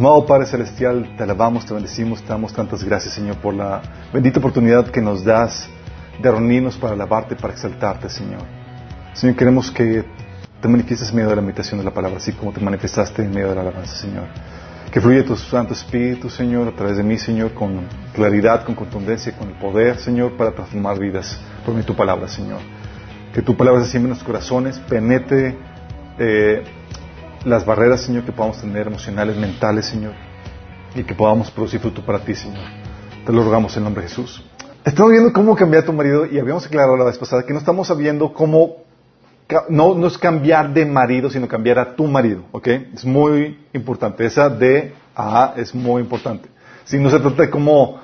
Amado Padre Celestial, te alabamos, te bendecimos, te damos tantas gracias, Señor, por la bendita oportunidad que nos das de reunirnos para alabarte, para exaltarte, Señor. Señor, queremos que te manifiestes en medio de la meditación de la palabra, así como te manifestaste en medio de la alabanza, Señor. Que fluya tu Santo Espíritu, Señor, a través de mí, Señor, con claridad, con contundencia, con el poder, Señor, para transformar vidas por mi tu palabra, Señor. Que tu palabra se siembre en los corazones, penetre eh, las barreras, Señor, que podamos tener emocionales, mentales, Señor, y que podamos producir fruto para ti, Señor. Te lo rogamos en nombre de Jesús. Estamos viendo cómo cambiar a tu marido y habíamos aclarado la vez pasada que no estamos sabiendo cómo, no, no es cambiar de marido, sino cambiar a tu marido, ¿ok? Es muy importante. Esa de a es muy importante. Si no se trata de cómo,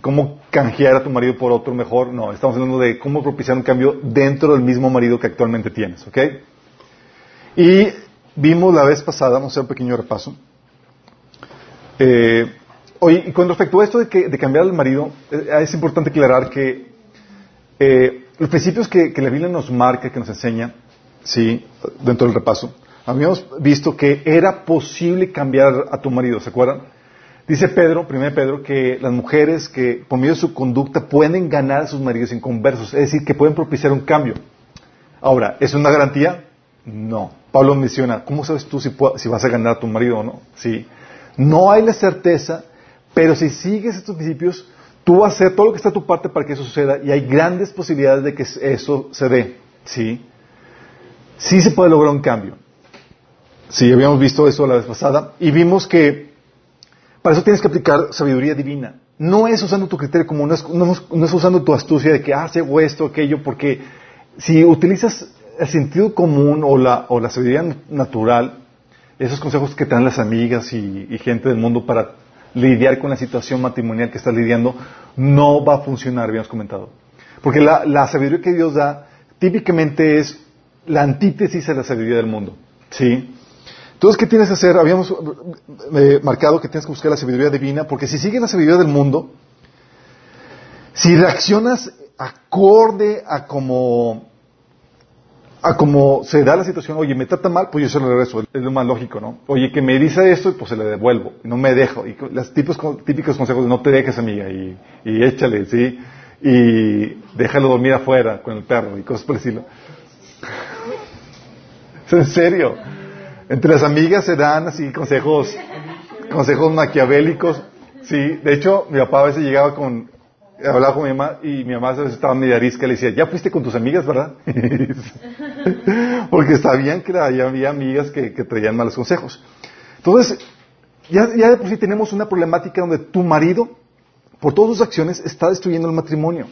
cómo canjear a tu marido por otro mejor, no. Estamos hablando de cómo propiciar un cambio dentro del mismo marido que actualmente tienes, ¿ok? Y vimos la vez pasada, vamos a hacer un pequeño repaso. Eh, oye, y con respecto a esto de, que, de cambiar al marido, eh, es importante aclarar que eh, los principios que, que, la Biblia nos marca, que nos enseña, sí, dentro del repaso, habíamos visto que era posible cambiar a tu marido, ¿se acuerdan? Dice Pedro, primer Pedro, que las mujeres que por medio de su conducta pueden ganar a sus maridos inconversos, es decir, que pueden propiciar un cambio. Ahora, ¿es una garantía? No. Pablo menciona, ¿cómo sabes tú si, si, vas a ganar a tu marido o no? Sí. No hay la certeza, pero si sigues estos principios, tú vas a hacer todo lo que está a tu parte para que eso suceda y hay grandes posibilidades de que eso se dé. Sí. Sí se puede lograr un cambio. Sí, habíamos visto eso la vez pasada y vimos que para eso tienes que aplicar sabiduría divina. No es usando tu criterio común, no es, usando tu astucia de que hace ah, esto, aquello, porque si utilizas el sentido común o la, o la sabiduría natural, esos consejos que te dan las amigas y, gente del mundo para lidiar con la situación matrimonial que estás lidiando, no va a funcionar, habíamos comentado. Porque la, la sabiduría que Dios da típicamente es la antítesis de la sabiduría del mundo. ¿Sí? Entonces, ¿qué tienes que hacer? Habíamos eh, marcado que tienes que buscar la sabiduría divina, porque si sigues la sabiduría del mundo, si reaccionas acorde a como a como se da la situación, oye, me trata mal, pues yo se lo regreso, es lo más lógico, ¿no? Oye, que me dice esto, pues se le devuelvo, no me dejo. Y los típicos, típicos consejos de no te dejes, amiga, y, y échale, ¿sí? Y déjalo dormir afuera con el perro y cosas por el estilo. es en serio. Entre las amigas se dan así consejos, consejos maquiavélicos. Sí, de hecho, mi papá a veces llegaba con, hablaba con mi mamá y mi mamá a veces estaba media arisca y le decía, ya fuiste con tus amigas, ¿verdad? Porque sabían que había amigas que, traían malos consejos. Entonces, ya, ya de por sí tenemos una problemática donde tu marido, por todas sus acciones, está destruyendo el matrimonio.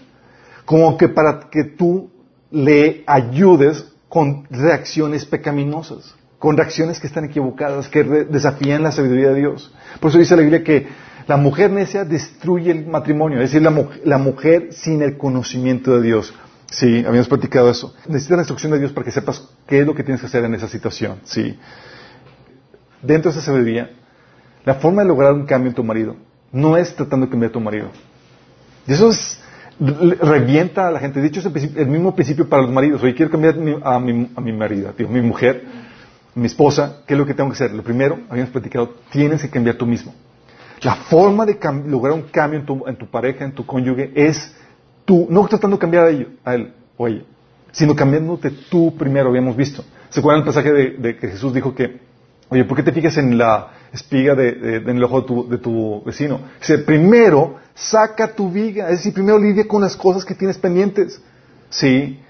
Como que para que tú le ayudes con reacciones pecaminosas, con reacciones que están equivocadas, que desafían la sabiduría de Dios. Por eso dice la Biblia que la mujer necia destruye el matrimonio, es decir, la, la mujer sin el conocimiento de Dios. Sí, habíamos platicado eso. Necesitas la instrucción de Dios para que sepas qué es lo que tienes que hacer en esa situación. Sí. Dentro de esa sabiduría, la forma de lograr un cambio en tu marido no es tratando de cambiar a tu marido. Y eso es, revienta a la gente. De hecho, es el, mismo principio para los maridos. Oye, quiero cambiar a mi, a mi marido, a mi mujer, mi esposa. ¿Qué es lo que tengo que hacer? Lo primero, habíamos platicado, tienes que cambiar tú mismo. La forma de lograr un cambio en tu, en tu, pareja, en tu cónyuge, es tú, no tratando de cambiar a, ello, a él o ella, sino cambiándote tú primero, habíamos visto. ¿Se acuerdan el pasaje de, que Jesús dijo que, oye, ¿por qué te fijas en la espiga de, de, en el ojo de tu, de tu vecino? Dice, primero saca tu viga, es decir, primero lidia con las cosas que tienes pendientes. Sí.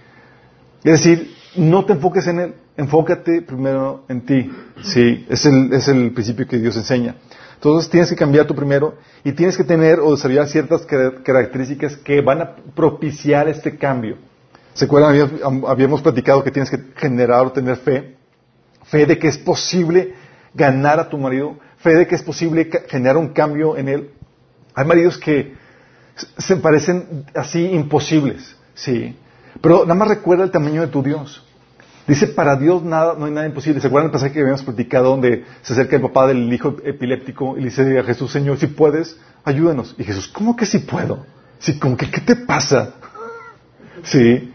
Es decir, no te enfoques en él, enfócate primero en ti. Sí, es el, es el principio que Dios enseña. Entonces tienes que cambiar tú primero y tienes que tener o desarrollar ciertas características que van a propiciar este cambio. ¿Se acuerdan? Habíamos, platicado que tienes que generar o tener fe. Fe de que es posible ganar a tu marido. Fe de que es posible generar un cambio en él. Hay maridos que se parecen así imposibles, sí. Pero nada más recuerda el tamaño de tu Dios. Dice, para Dios nada, no hay nada imposible. ¿Se acuerdan el pasaje que habíamos platicado donde se acerca el papá del hijo epiléptico y le dice a Jesús, Señor, si puedes, ayúdanos? Y Jesús, ¿cómo que si puedo? Sí, como que, ¿qué te pasa? Sí.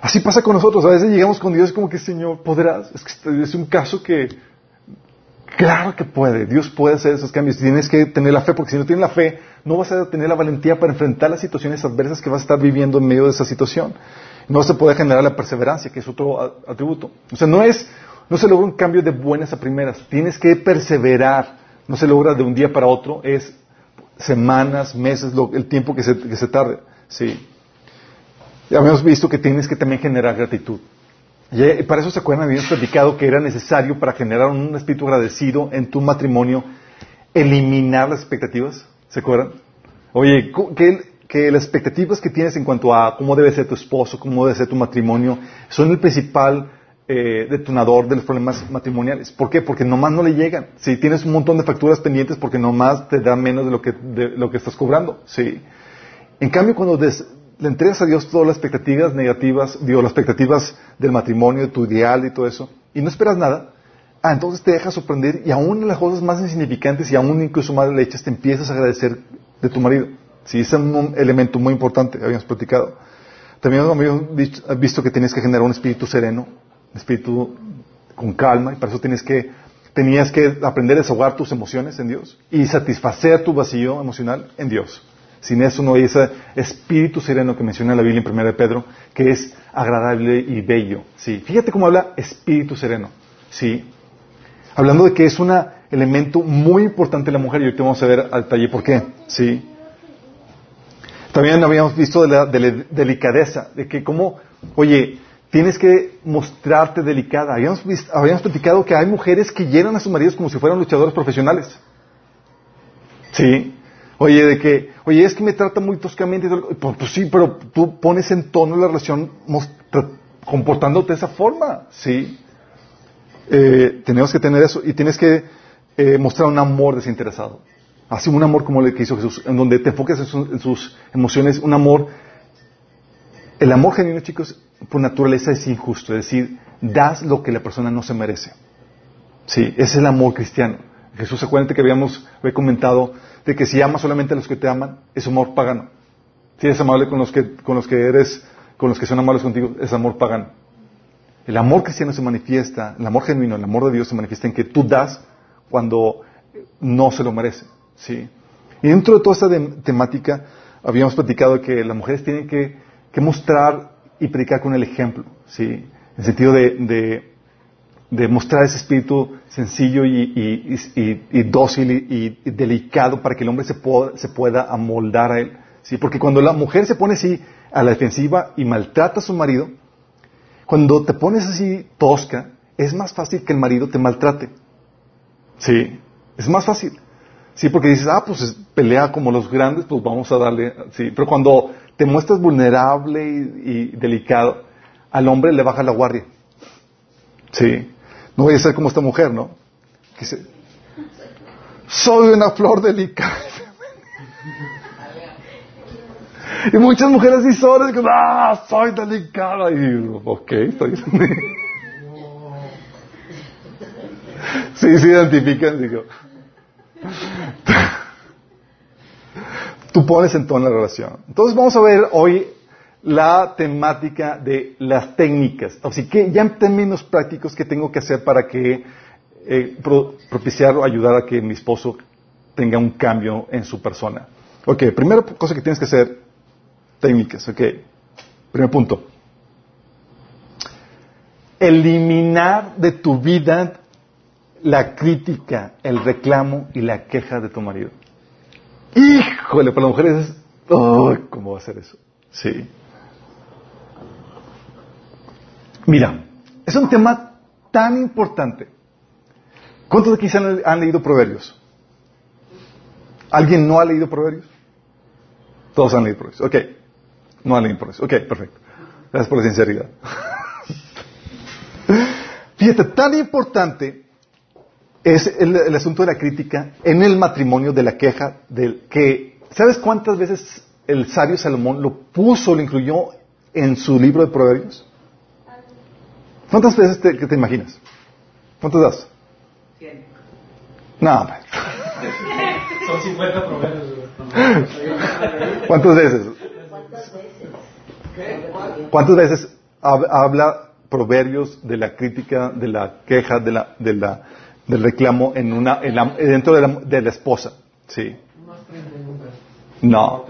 Así pasa con nosotros. A veces llegamos con Dios como que, Señor, podrás. Es que es un caso que, claro que puede. Dios puede hacer esos cambios. Tienes que tener la fe, porque si no tienes la fe, no vas a tener la valentía para enfrentar las situaciones adversas que vas a estar viviendo en medio de esa situación. No se puede generar la perseverancia, que es otro atributo. O sea, no es, no se logra un cambio de buenas a primeras. Tienes que perseverar. No se logra de un día para otro. Es semanas, meses, el tiempo que se, tarde. Sí. Ya habíamos visto que tienes que también generar gratitud. Y para eso se acuerdan, habíamos platicado que era necesario para generar un espíritu agradecido en tu matrimonio, eliminar las expectativas. ¿Se acuerdan? Oye, que, las expectativas que tienes en cuanto a cómo debe ser tu esposo, cómo debe ser tu matrimonio, son el principal eh, detonador de los problemas matrimoniales. ¿Por qué? Porque nomás no le llegan. Si tienes un montón de facturas pendientes, porque nomás te da menos de lo que, de lo que estás cobrando. Sí. En cambio, cuando le entregas a Dios todas las expectativas negativas, digo, las expectativas del matrimonio, de tu ideal y todo eso, y no esperas nada, ah, entonces te dejas sorprender y aún las cosas más insignificantes y aún incluso más lechas te empiezas a agradecer de tu marido. Sí, es un elemento muy importante, habíamos platicado. También habíamos visto que tienes que generar un espíritu sereno, un espíritu con calma, y para eso tienes que, tenías que aprender a desahogar tus emociones en Dios y satisfacer tu vacío emocional en Dios. Sin eso no hay ese espíritu sereno que menciona la Biblia en 1 de Pedro, que es agradable y bello. Sí. Fíjate cómo habla espíritu sereno. Sí. Hablando de que es un elemento muy importante en la mujer, y ahorita vamos a ver al detalle por qué. Sí. También habíamos visto de la, delicadeza, de que como, oye, tienes que mostrarte delicada. Habíamos, habíamos platicado que hay mujeres que llenan a sus maridos como si fueran luchadores profesionales. Sí. Oye, de que, oye, es que me trata muy toscamente. Pues, pues, sí, pero tú pones en tono la relación comportándote de esa forma, ¿sí? Eh, tenemos que tener eso y tienes que eh, mostrar un amor desinteresado. Así un amor como el que hizo Jesús, en donde te enfoques en, sus emociones, un amor. El amor genuino, chicos, por naturaleza es injusto, es decir, das lo que la persona no se merece. Sí, ese es el amor cristiano. Jesús, acuérdate que habíamos comentado de que si amas solamente a los que te aman, es amor pagano. Si eres amable con los que, con los que eres, con los que son amables contigo, es amor pagano. El amor cristiano se manifiesta, el amor genuino, el amor de Dios se manifiesta en que tú das cuando no se lo merece. ¿Sí? Y dentro de toda esta temática, habíamos platicado que las mujeres tienen que, mostrar y predicar con el ejemplo, ¿sí? En el sentido de de mostrar ese espíritu sencillo y, dócil y, delicado para que el hombre se, se, pueda amoldar a él. ¿sí? Porque cuando la mujer se pone así a la defensiva y maltrata a su marido, cuando te pones así tosca, es más fácil que el marido te maltrate. Sí, es más fácil. Sí, porque dices, ah, pues pelea como los grandes, pues vamos a darle. Sí, pero cuando te muestras vulnerable y, delicado, al hombre le baja la guardia. Sí. No voy a ser como esta mujer, ¿no? Que dice, soy una flor delicada. y muchas mujeres sí son, ah, soy delicada. Y ok, estoy... sí, se identifican, digo. Tú pones en toda la relación. Entonces vamos a ver hoy la temática de las técnicas. Así que ya en términos prácticos, ¿qué tengo que hacer para que eh, propiciar o ayudar a que mi esposo tenga un cambio en su persona? Ok, primera cosa que tienes que hacer, técnicas, ok. Primer punto. Eliminar de tu vida la crítica, el reclamo y la queja de tu marido. Híjole, para las mujeres es, ¿cómo va a ser eso? Sí. Mira, es un tema tan importante. ¿Cuántos de aquí han, han leído Proverbios? ¿Alguien no ha leído Proverbios? Todos han leído Proverbios. Ok. No han leído Proverbios. Ok, perfecto. Gracias por la sinceridad. Fíjate, tan importante es el, asunto de la crítica en el matrimonio, de la queja, del que, ¿sabes cuántas veces el sabio Salomón lo puso, lo incluyó en su libro de Proverbios? ¿Cuántas veces te, te imaginas? ¿Cuántas das? Cien. No, hombre. Son 50 proverbios. ¿Cuántas veces? ¿Cuántas veces? hab- habla proverbios de la crítica, de la queja, de la, de la, del reclamo en una, en la- dentro de la, de la esposa. Sí. No.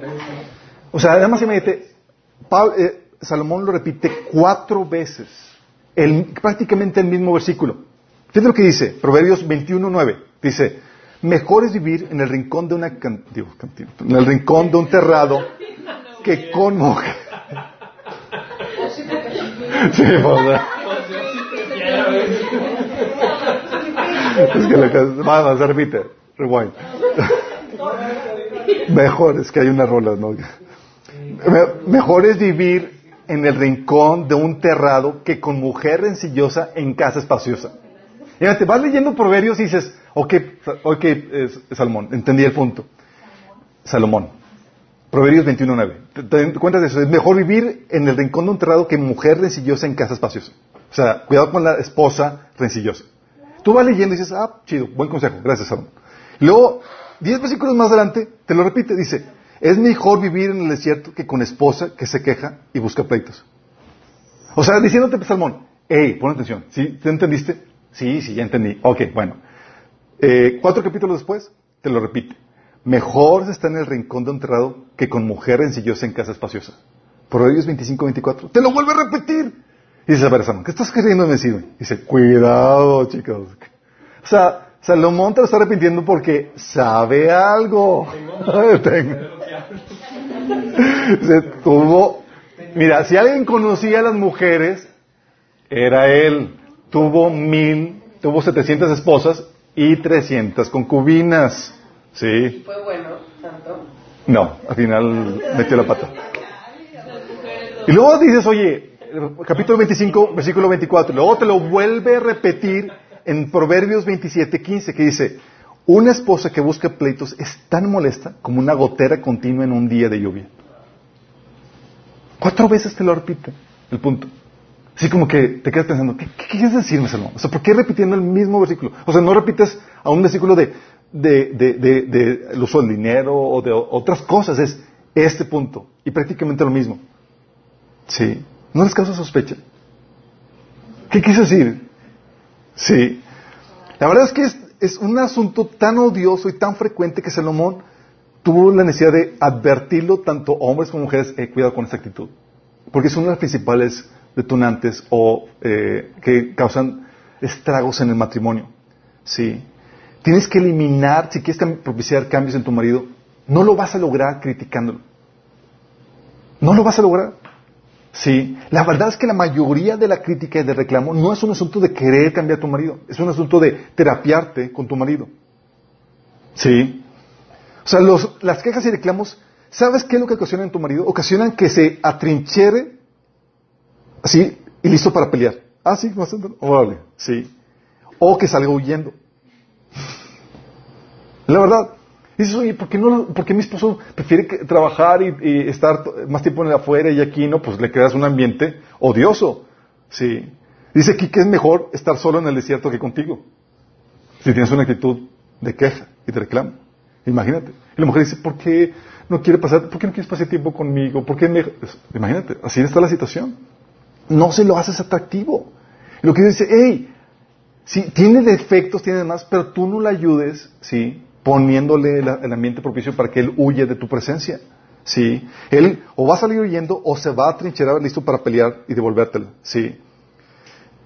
O sea, además imagínate, Pablo- eh, Salomón lo repite cuatro veces, el, prácticamente el mismo versículo. Fíjate lo que dice, Proverbios 21.9. Dice, mejor es vivir en el rincón de una can- digo, cantina, en el rincón de un terrado que con mujer. Sí, pues. es que vamos, se repite, rewind. Mejor, es que hay una rola, ¿no? Me- Mejor es vivir en el rincón de un terrado que con mujer rencillosa en casa espaciosa. Fíjate, vas leyendo proverbios y dices, ok, ok, es- Salomón, entendí el punto. Salomón, Proverbios 21.9. ¿Te, te das cuenta de eso? Es mejor vivir en el rincón de un terrado que mujer rencillosa en casa espaciosa. O sea, cuidado con la esposa rencillosa. Tú vas leyendo y dices, ah, chido, buen consejo, gracias. Y luego, diez versículos más adelante, te lo repite, dice, es mejor vivir en el desierto que con esposa que se queja y busca pleitos. O sea, diciéndote, Salmón, hey, pon atención, ¿sí? ¿Te entendiste? Sí, sí, ya entendí. Ok, bueno. Eh, cuatro capítulos después, te lo repite. Mejor se está en el rincón de un que con mujer rencillosa en casa espaciosa. Proverbios 25, 24. Te lo vuelve a repetir. Y dice, Salomón, ¿qué estás queriendo decir? Dice, cuidado, chicos. O sea, Salomón te lo está arrepintiendo porque sabe algo. Tengo. Se tuvo, mira, si alguien conocía a las mujeres, era él. Tuvo mil, tuvo setecientas esposas y trescientas concubinas. Sí. Fue bueno, tanto. No, al final metió la pata. Y luego dices, oye, capítulo 25, versículo 24, luego te lo vuelve a repetir en Proverbios 27, 15, que dice, una esposa que busca pleitos es tan molesta como una gotera continua en un día de lluvia. Cuatro veces te lo repite el punto. Así como que te quedas pensando, ¿qué, qué quieres decirme, Salomón? O sea, ¿por qué repitiendo el mismo versículo? O sea, no repites a un versículo de, de, de, de, de el uso del dinero o de otras cosas, es este punto. Y prácticamente lo mismo. Sí. ¿No les causa sospecha? ¿Qué quiso decir? Sí. La verdad es que es, un asunto tan odioso y tan frecuente que Salomón tuvo la necesidad de advertirlo tanto hombres como mujeres, eh, cuidado con esta actitud. Porque es una de las principales detonantes o eh, que causan estragos en el matrimonio. Sí. Tienes que eliminar, si quieres propiciar cambios en tu marido, no lo vas a lograr criticándolo. No lo vas a lograr. Sí. La verdad es que la mayoría de la crítica y del reclamo no es un asunto de querer cambiar a tu marido, es un asunto de terapiarte con tu marido. Sí. O sea, los- las quejas y reclamos, ¿sabes qué es lo que ocasionan en tu marido? Ocasionan que se atrinchere así y listo para pelear. Ah, sí, bastante. Órale, sí. O que salga huyendo. La verdad. Dices, oye, ¿por qué, no, por mi esposo prefiere trabajar y, estar más tiempo en el afuera y aquí no? Pues le creas un ambiente odioso. Sí. Dice aquí que es mejor estar solo en el desierto que contigo. Si tienes una actitud de queja y de reclamo. Imagínate. Y la mujer dice, ¿por qué no quiere pasar, por qué no quieres pasar tiempo conmigo? ¿Por qué. Pues, Imagínate, así está la situación. No se lo haces atractivo. Lo que dice, hey, sí, tiene defectos, tiene demás, pero tú no le ayudes, ¿sí? Poniéndole el, ambiente propicio para que él huye de tu presencia. ¿Sí? Él o va a salir huyendo o se va a trincherar listo para pelear y devolvértelo. ¿Sí?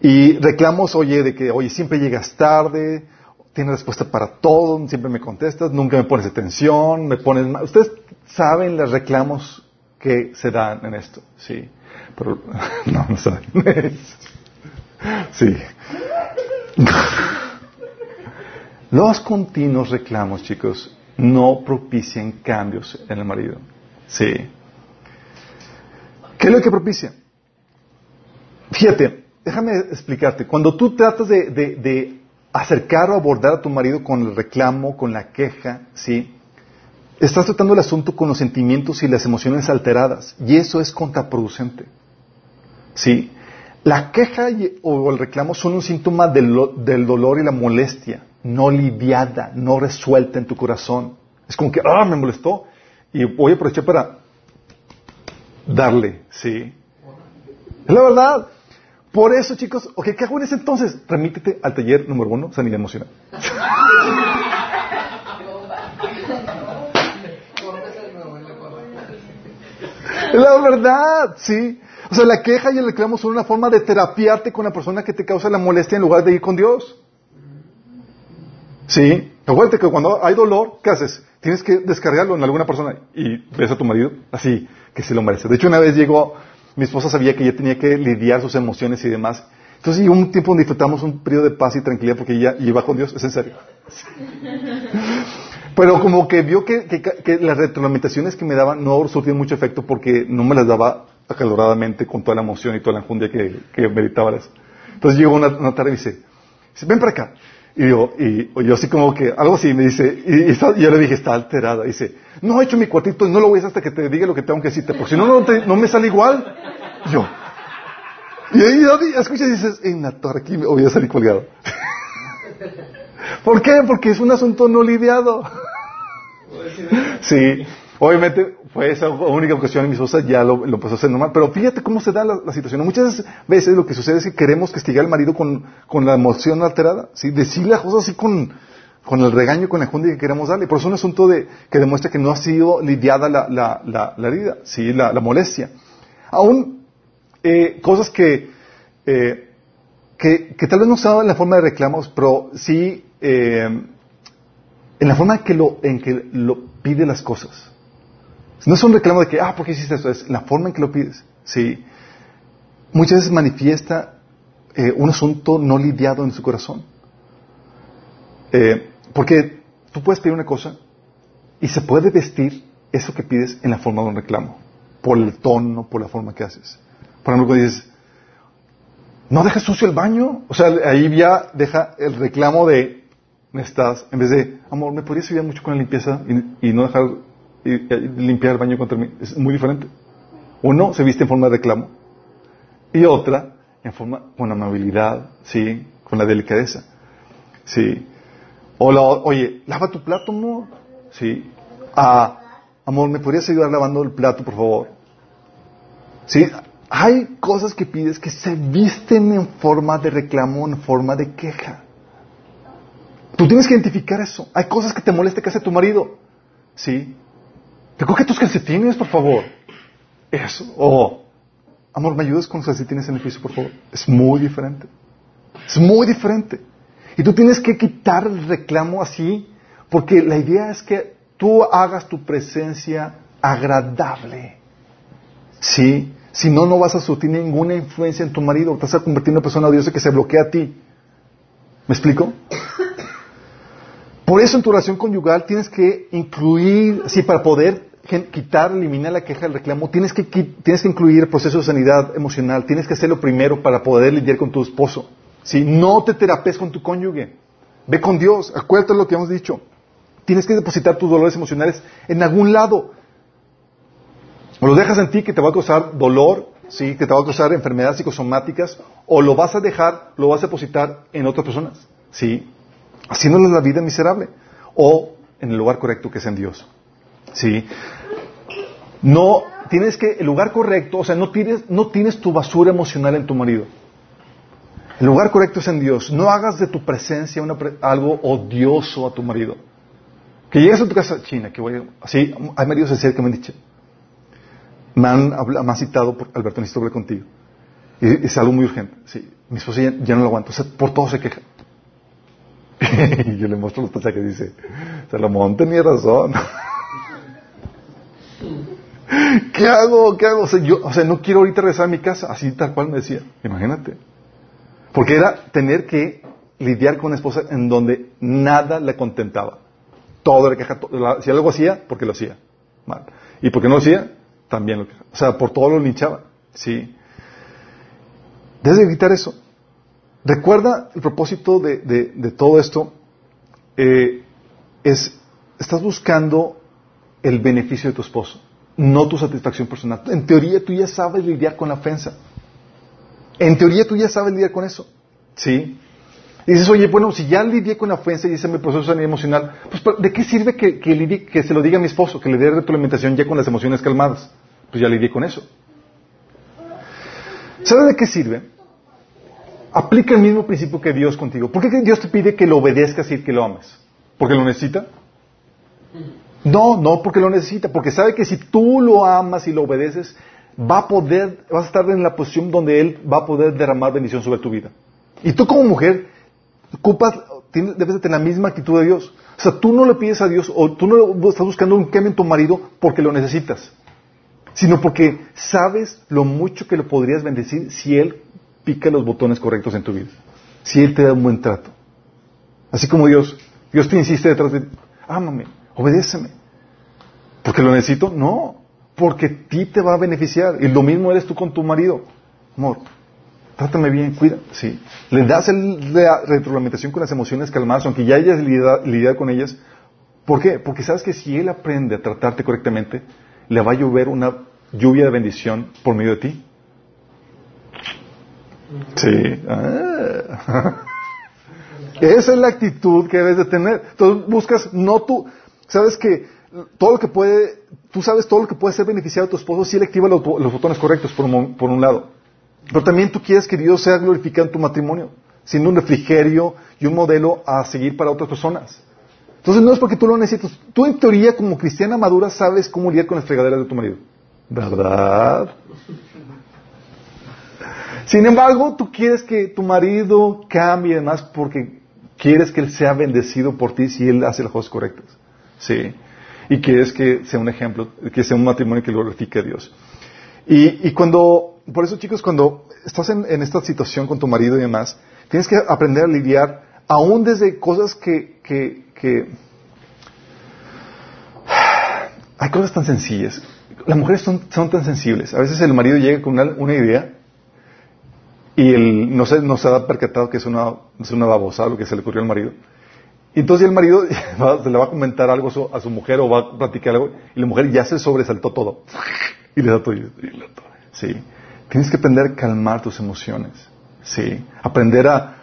Y reclamos, oye, de que, oye, siempre llegas tarde, tienes respuesta para todo, siempre me contestas, nunca me pones atención, me pones mal. Ustedes saben los reclamos que se dan en esto, sí. Pero, no, no saben. sí. Los continuos reclamos, chicos, no propician cambios en el marido. Sí. ¿Qué es lo que propicia? Fíjate, déjame explicarte. Cuando tú tratas de, de- acercar o abordar a tu marido con el reclamo, con la queja, ¿sí? Estás tratando el asunto con los sentimientos y las emociones alteradas. Y eso es contraproducente. ¿Sí? La queja y- o el reclamo son un síntoma del, del dolor y la molestia, no lidiada, no resuelta en tu corazón. Es como que, ah, me molestó. Y voy a aprovechar para darle, ¿sí? Es la verdad. Por eso, chicos, ok, ¿qué hago en ese entonces? Remítete al taller número uno, sanidad emocional. la verdad, sí. O sea, la queja y el reclamo son una forma de terapiarte con la persona que te causa la molestia en lugar de ir con Dios. Sí. Acuérdate que cuando hay dolor, ¿qué haces? Tienes que descargarlo en alguna persona y ves a tu marido así, que se lo merece. De hecho, una vez llegó, mi esposa sabía que ella tenía que lidiar sus emociones y demás. Entonces llegó un tiempo donde disfrutamos un periodo de paz y tranquilidad porque ella iba con Dios, es en serio. Pero como que vio que, las retroalimentaciones que me daban no surtían mucho efecto porque no me las daba acaloradamente con toda la emoción y toda la enjundia que, que meditaba. Entonces llegó una, una tarde y dice, ven para acá. Y yo, y, yo así como que, algo así, me dice, y, yo le dije, está alterada. Dice, no he hecho mi cuartito y no lo voy a hacer hasta que te diga lo que tengo que decirte, porque si no, no, me sale igual. Yo. Y ahí escuchas y dices, en la torre aquí me voy a salir colgado. ¿Por qué? Porque es un asunto no lidiado. sí. Obviamente fue esa única ocasión y mi esposa ya lo, lo, empezó a hacer normal. Pero fíjate cómo se da la, situación. Muchas veces lo que sucede es que queremos castigar al marido con, con la emoción alterada. ¿sí? Decirle las cosas así con, con el regaño, con la junta que queremos darle. Por eso es un asunto de, que demuestra que no ha sido lidiada la, la, la herida, ¿sí? la, molestia. Aún eh, cosas que, eh, que, que, tal vez no se en la forma de reclamos, pero sí eh, en la forma en que, lo, en que lo pide las cosas. No es un reclamo de que, ah, ¿por qué hiciste eso? Es la forma en que lo pides. Sí. Muchas veces manifiesta eh, un asunto no lidiado en su corazón. Eh, porque tú puedes pedir una cosa y se puede vestir eso que pides en la forma de un reclamo. Por el tono, por la forma que haces. Por ejemplo, cuando dices, no dejes sucio el baño. O sea, ahí ya deja el reclamo de, me estás, en vez de, amor, ¿me podrías ayudar mucho con la limpieza y no dejar y, limpiar el baño contra mí. Es muy diferente. Uno se viste en forma de reclamo y otra en forma con amabilidad, sí, con la delicadeza, sí. O oye, lava tu plato, amor, sí. Ah, amor, ¿me podrías ayudar lavando el plato, por favor? Sí. Hay cosas que pides que se visten en forma de reclamo, en forma de queja. Tú tienes que identificar eso. Hay cosas que te molesta que hace tu marido. Sí. Recoge tus calcetines, por favor. Eso. Oh, amor, ¿me ayudas con los calcetines en el piso, por favor? Es muy diferente. Es muy diferente. Y tú tienes que quitar el reclamo así, porque la idea es que tú hagas tu presencia agradable. ¿Sí? Si no, no vas a surtir ninguna influencia en tu marido, te vas a convertir en una persona odiosa que se bloquea a ti. ¿Me explico? Por eso en tu oración conyugal tienes que incluir, sí, para poder quitar, eliminar la queja, el reclamo, tienes que, tienes que incluir el proceso de sanidad emocional, tienes que hacerlo primero para poder lidiar con tu esposo. Si no te terapes con tu cónyuge, ve con Dios, acuérdate lo que hemos dicho. Tienes que depositar tus dolores emocionales en algún lado. O lo dejas en ti que te va a causar dolor, sí, que te va a causar enfermedades psicosomáticas, o lo vas a dejar, lo vas a depositar en otras personas, sí, haciéndoles la vida miserable, o en el lugar correcto que es en Dios. ¿Sí? No, tienes que, el lugar correcto, o sea, no tienes, no tienes tu basura emocional en tu marido. El lugar correcto es en Dios. No hagas de tu presencia algo odioso a tu marido. Que llegues a tu casa, China, que voy así, hay maridos serio que me han dicho, me han, citado, por, Alberto, necesito hablar contigo. Y es algo muy urgente. Sí, mi esposa ya, no lo aguanta. O sea, por todo se queja. y yo le muestro los pasajes que dice, Salomón tenía razón. ¿Qué hago? ¿Qué hago? O sea, yo, o sea, no quiero ahorita regresar a mi casa, así tal cual me decía. Imagínate. Porque era tener que lidiar con una esposa en donde nada le contentaba. Todo le queja. Si algo hacía, porque lo hacía. Mal. Y porque no lo hacía, también lo quejaba. O sea, por todo lo linchaba. Sí. Debes de evitar eso. Recuerda el propósito de, todo esto. Eh, es, estás buscando el beneficio de tu esposo, no tu satisfacción personal. En teoría tú ya sabes lidiar con la ofensa. En teoría tú ya sabes lidiar con eso. ¿Sí? Y dices, oye, bueno, si ya lidié con la ofensa y hice mi proceso emocional, pues ¿de qué sirve que, que, se lo diga a mi esposo, que le dé retroalimentación ya con las emociones calmadas? Pues ya lidié con eso. ¿Sabes de qué sirve? Aplica el mismo principio que Dios contigo. ¿Por qué Dios te pide que lo obedezcas y que lo ames? ¿Porque lo necesita? No, no porque lo necesita, porque sabe que si tú lo amas y lo obedeces, va a poder, vas a estar en la posición donde Él va a poder derramar bendición sobre tu vida. Y tú como mujer, ocupas, tienes, debes de tener la misma actitud de Dios. O sea, tú no le pides a Dios, o tú no estás buscando un cambio en tu marido porque lo necesitas, sino porque sabes lo mucho que lo podrías bendecir si Él pica los botones correctos en tu vida. Si Él te da un buen trato. Así como Dios, Dios te insiste detrás de ámame, obedéceme. ¿Porque lo necesito? No, porque ti te va a beneficiar. Y lo mismo eres tú con tu marido. Amor, trátame bien, cuida. Sí. Le das la retroalimentación con las emociones calmadas, aunque ya hayas lidiado con ellas. ¿Por qué? Porque sabes que si él aprende a tratarte correctamente, le va a llover una lluvia de bendición por medio de ti. Sí. Ah. Esa es la actitud que debes de tener. Entonces buscas, no tú, sabes que todo lo que puede, tú sabes todo lo que puede ser beneficiado a tu esposo si él activa los, botones correctos, por un, lado. Pero también tú quieres que Dios sea glorificado en tu matrimonio, siendo un refrigerio y un modelo a seguir para otras personas. Entonces no es porque tú lo necesitas. Tú en teoría como cristiana madura sabes cómo lidiar con las fregaderas de tu marido. ¿Verdad? Sin embargo, tú quieres que tu marido cambie además porque quieres que él sea bendecido por ti si él hace las cosas correctas. Sí y quieres que sea un ejemplo, que sea un matrimonio que glorifique a Dios. Y, cuando, por eso chicos, cuando estás en, esta situación con tu marido y demás, tienes que aprender a lidiar aún desde cosas que, que, hay cosas tan sencillas. Las mujeres son, son, tan sensibles. A veces el marido llega con una, idea y él no se, no se ha percatado que es una, es una babosa lo que se le ocurrió al marido. Y entonces el marido se le va a comentar algo a su, mujer o va a platicar algo y la mujer ya se sobresaltó todo. Y le da todo. Sí. Tienes que aprender a calmar tus emociones. Sí. Aprender a,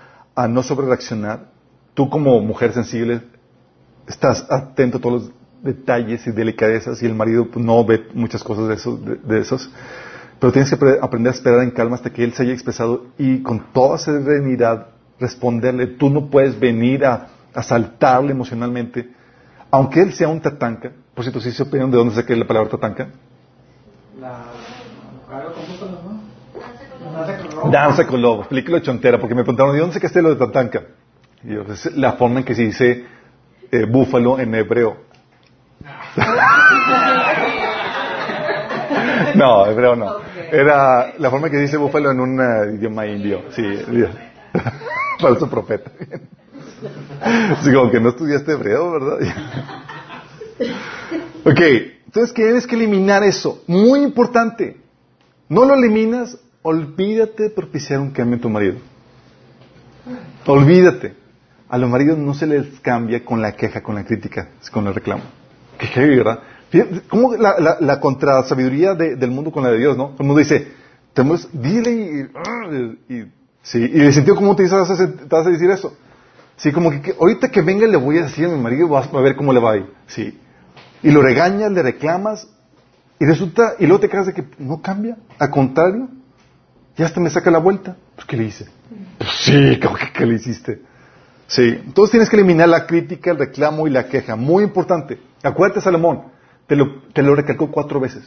no sobrereaccionar. Tú como mujer sensible estás atento a todos los detalles y delicadezas y el marido pues, no ve muchas cosas de, esos, de, esos. Pero tienes que aprender a esperar en calma hasta que él se haya expresado y con toda serenidad responderle. Tú no puedes venir a asaltarle emocionalmente, aunque él sea un tatanca. Por cierto, si se opinan de dónde saqué la palabra tatanca. La... Danza con lobos, película chontera, porque me preguntaron, ¿de dónde sacaste lo de tatanca? Y yo, es la forma en que se dice eh, búfalo en hebreo. no, hebreo no. Era la forma que dice búfalo en un uh, idioma indio. Sí, falso profeta. Así como que no estudiaste hebreo, ¿verdad? ok, entonces tienes que eliminar eso. Muy importante. No lo eliminas, olvídate de propiciar un cambio en tu marido. Olvídate. A los maridos no se les cambia con la queja, con la crítica, con el reclamo. ¿Qué heavy, ¿verdad? ¿Cómo la, contrasabiduría del mundo con la de Dios, no? El mundo dice, dile y, sí, y el sentido común te, te vas a decir eso. Sí, como que, ahorita que venga le voy a decir a mi marido, vas a ver cómo le va ahí. Sí. Y lo regañas, le reclamas, y resulta, y luego te quedas de que no cambia, al contrario, ya hasta me saca la vuelta. Pues, ¿qué le hice? Pues sí, como que, ¿qué le hiciste? Sí. Entonces tienes que eliminar la crítica, el reclamo y la queja. Muy importante. Acuérdate, Salomón, te lo, te lo recalcó cuatro veces.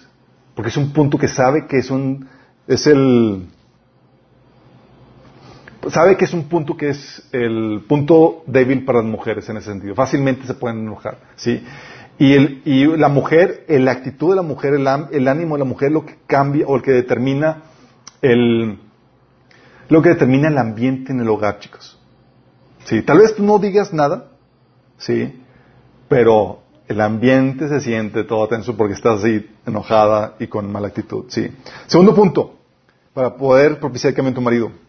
Porque es un punto que sabe que es un, es el, sabe que es un punto que es el punto débil para las mujeres en ese sentido. Fácilmente se pueden enojar, ¿sí? Y, el, y la mujer, la actitud de la mujer, el, el, ánimo de la mujer, lo que cambia o el que determina el, lo que determina el ambiente en el hogar, chicos. Sí, tal vez tú no digas nada, sí, pero el ambiente se siente todo tenso porque estás así enojada y con mala actitud, sí. Segundo punto, para poder propiciar el cambio en tu marido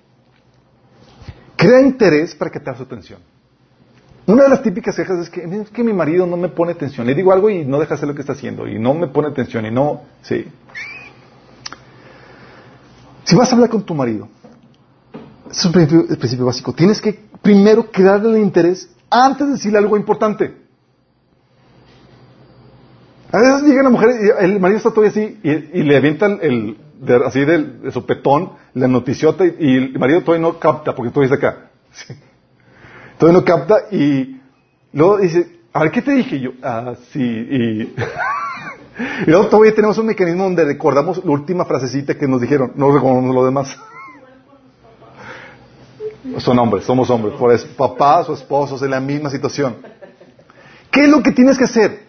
Crea interés para captar su atención. Una de las típicas quejas es que, que mi marido no me pone atención. Le digo algo y no deja hacer lo que está haciendo. Y no me pone atención y no... Sí. Si vas a hablar con tu marido, es un principio, principio básico. Tienes que primero crearle el interés antes de decirle algo importante. A veces llega la mujer y el marido está todavía así y, le avienta el, de- así de sopetón, la noticiota y, y el marido todavía no capta porque tú dices acá. Sí. Todavía no capta y luego dice, a ver, ¿qué te dije? Y yo, ah, sí, y... y luego todavía tenemos un mecanismo donde recordamos la última frasecita que nos dijeron, no recordamos lo demás. Son hombres, somos hombres, por eso, papás o esposos en la misma situación. ¿Qué es lo que tienes que hacer?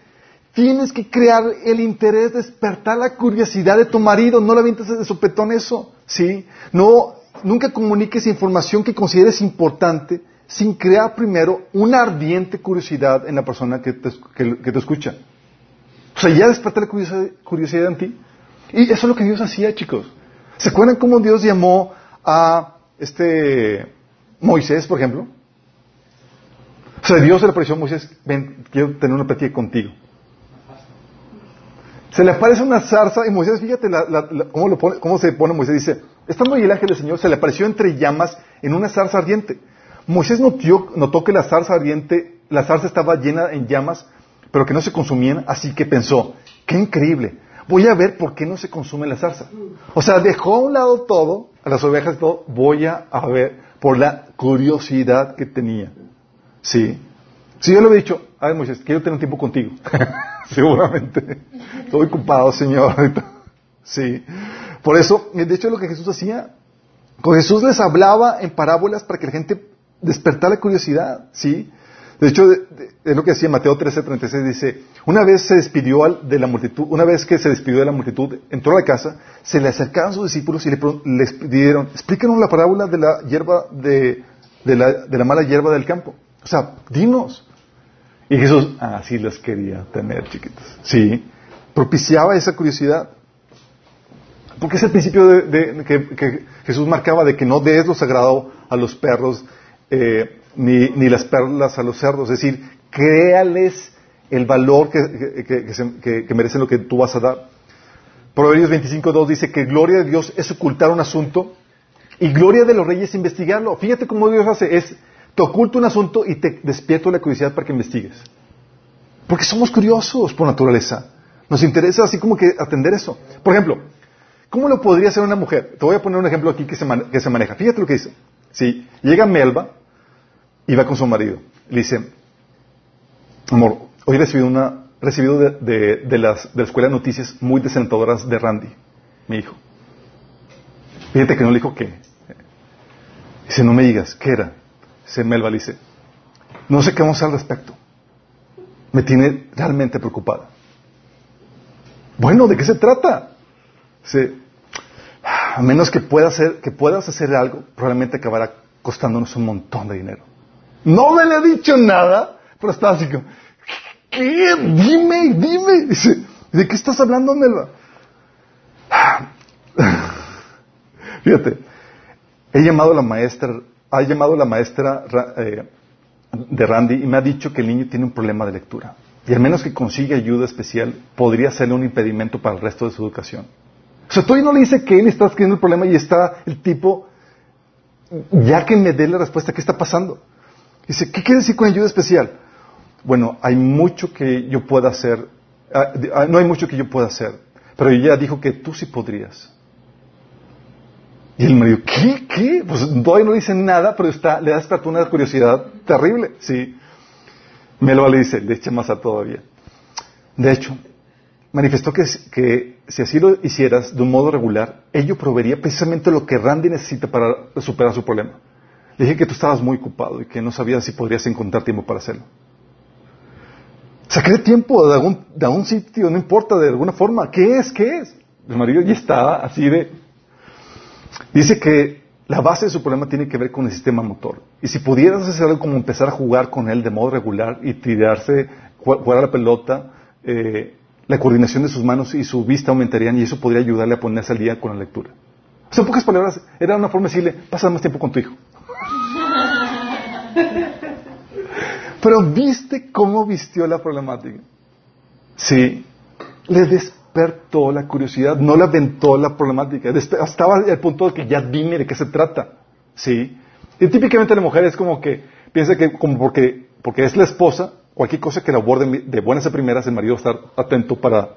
Tienes que crear el interés, despertar la curiosidad de tu marido, no le avientes de sopetón eso, ¿sí? No, nunca comuniques información que consideres importante sin crear primero una ardiente curiosidad en la persona que te, que- te escucha. O sea, ya despertar la curiosidad, curiosidad en ti. Y eso es lo que Dios hacía, chicos. ¿Se acuerdan cómo Dios llamó a este Moisés, por ejemplo? O sea, Dios le apareció a Moisés, ven, quiero tener una plática contigo. Se le aparece una zarza y Moisés, fíjate la- la- cómo, lo pone- cómo se pone Moisés, dice, estando ahí el ángel del Señor, se le apareció entre llamas en una zarza ardiente. Moisés notó, que la zarza ardiente, la zarza estaba llena en llamas, pero que no se consumían, así que pensó, qué increíble, voy a ver por qué no se consume la zarza. O sea, dejó a un lado todo, a las ovejas y todo, voy a, a ver por la curiosidad que tenía. Sí. Si yo le hubiera dicho, a ver Moisés, quiero tener un tiempo contigo. Seguramente. Estoy ocupado, Señor. sí. Por eso, de hecho, lo que Jesús hacía, con Jesús les hablaba en parábolas para que la gente despertara la curiosidad, ¿sí? De hecho, es lo que decía Mateo 13:36, dice, una vez se despidió de la multitud, una vez que se despidió de la multitud, entró a la casa, se le acercaron sus discípulos y le les pidieron, explícanos la parábola de la hierba, de, de la, de la mala hierba del campo. O sea, dinos. Y Jesús, así las quería tener, chiquitos. Sí, propiciaba esa curiosidad. Porque es el principio de, que, Jesús marcaba de que no des lo sagrado a los perros, eh, ni, ni las perlas a los cerdos. Es decir, créales el valor que, que- merecen lo que tú vas a dar. Proverbios 25.2 dice que gloria de Dios es ocultar un asunto y gloria de los reyes es investigarlo. Fíjate cómo Dios hace, es, te oculta un asunto y te despierto la curiosidad para que investigues. Porque somos curiosos por naturaleza. Nos interesa así como que atender eso. Por ejemplo, ¿cómo lo podría hacer una mujer? Te voy a poner un ejemplo aquí que se, man- que se maneja. Fíjate lo que dice. Sí, llega Melba y va con su marido. Le dice, amor, hoy he recibido una, recibido de, de- de de la escuela noticias muy desalentadoras de Randy, mi hijo. Fíjate que no le dijo qué. Dice, no me digas, ¿qué era? Le dice, no sé qué vamos a hacer al respecto. Me tiene realmente preocupada. Bueno, ¿de qué se trata? Dice, a menos que, pueda hacer, que puedas hacer algo, probablemente acabará costándonos un montón de dinero. No me le ha dicho nada, pero está así como, ¿qué? Dime, dime. Dice, ¿de qué estás hablando, Melba? Fíjate, he llamado a la maestra, ha llamado la maestra Ra- eh, de Randy y me ha dicho que el niño tiene un problema de lectura. Y al menos que consiga ayuda especial, podría serle un impedimento para el resto de su educación. O sea, todavía no le dice que él está escribiendo el problema y está el tipo, ya que me dé la respuesta, ¿qué está pasando? Dice, ¿qué quiere decir con ayuda especial? Bueno, hay mucho que yo pueda hacer, ah, ah, no hay mucho que yo pueda hacer, pero ella dijo que tú sí podrías. Y el marido, ¿qué? ¿Qué? Pues todavía no dice nada, pero está, le da despertó una curiosidad terrible, sí. Melba le dice, le echa más a todavía. De hecho, manifestó que, que si así lo hicieras de un modo regular, ello proveería precisamente lo que Randy necesita para superar su problema. Le dije que tú estabas muy ocupado y que no sabías si podrías encontrar tiempo para hacerlo. Saqué tiempo de algún, de algún sitio, no importa, de alguna forma. ¿Qué es? ¿Qué es? El marido ya estaba así de... Dice que la base de su problema tiene que ver con el sistema motor. Y si pudieras hacer algo como empezar a jugar con él de modo regular y tirarse, ju- jugar a la pelota, eh, la coordinación de sus manos y su vista aumentarían y eso podría ayudarle a ponerse al día con la lectura. O sea, en pocas palabras, era una forma de decirle, pasa más tiempo con tu hijo. Pero viste cómo vistió la problemática. Sí, le despertó la curiosidad, no le aventó la problemática. Estaba al punto de que ya dime de qué se trata. Sí. Y típicamente la mujer es como que piensa que como porque, porque es la esposa, cualquier cosa que la aborde de buenas a primeras, el marido va estar atento para...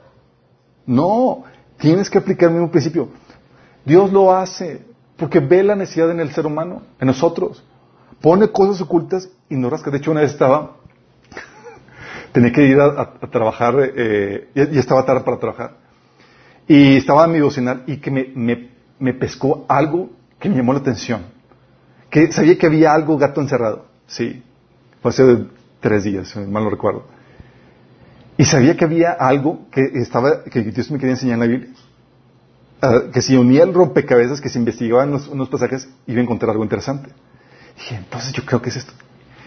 No, tienes que aplicar el mismo principio. Dios lo hace porque ve la necesidad en el ser humano, en nosotros. Pone cosas ocultas y no rasca. De hecho, una vez estaba, tenía que ir a, trabajar, eh, y, estaba tarde para trabajar. Y estaba en mi docinal y que me, me, pescó algo que me llamó la atención. Que sabía que había algo gato encerrado. Sí. Fue hace tres días, mal lo recuerdo. Y sabía que había algo que estaba, que Dios me quería enseñar en la Biblia. Ah, que si unía el rompecabezas, que si investigaban unos, pasajes, iba a encontrar algo interesante. dije, entonces yo creo que es esto.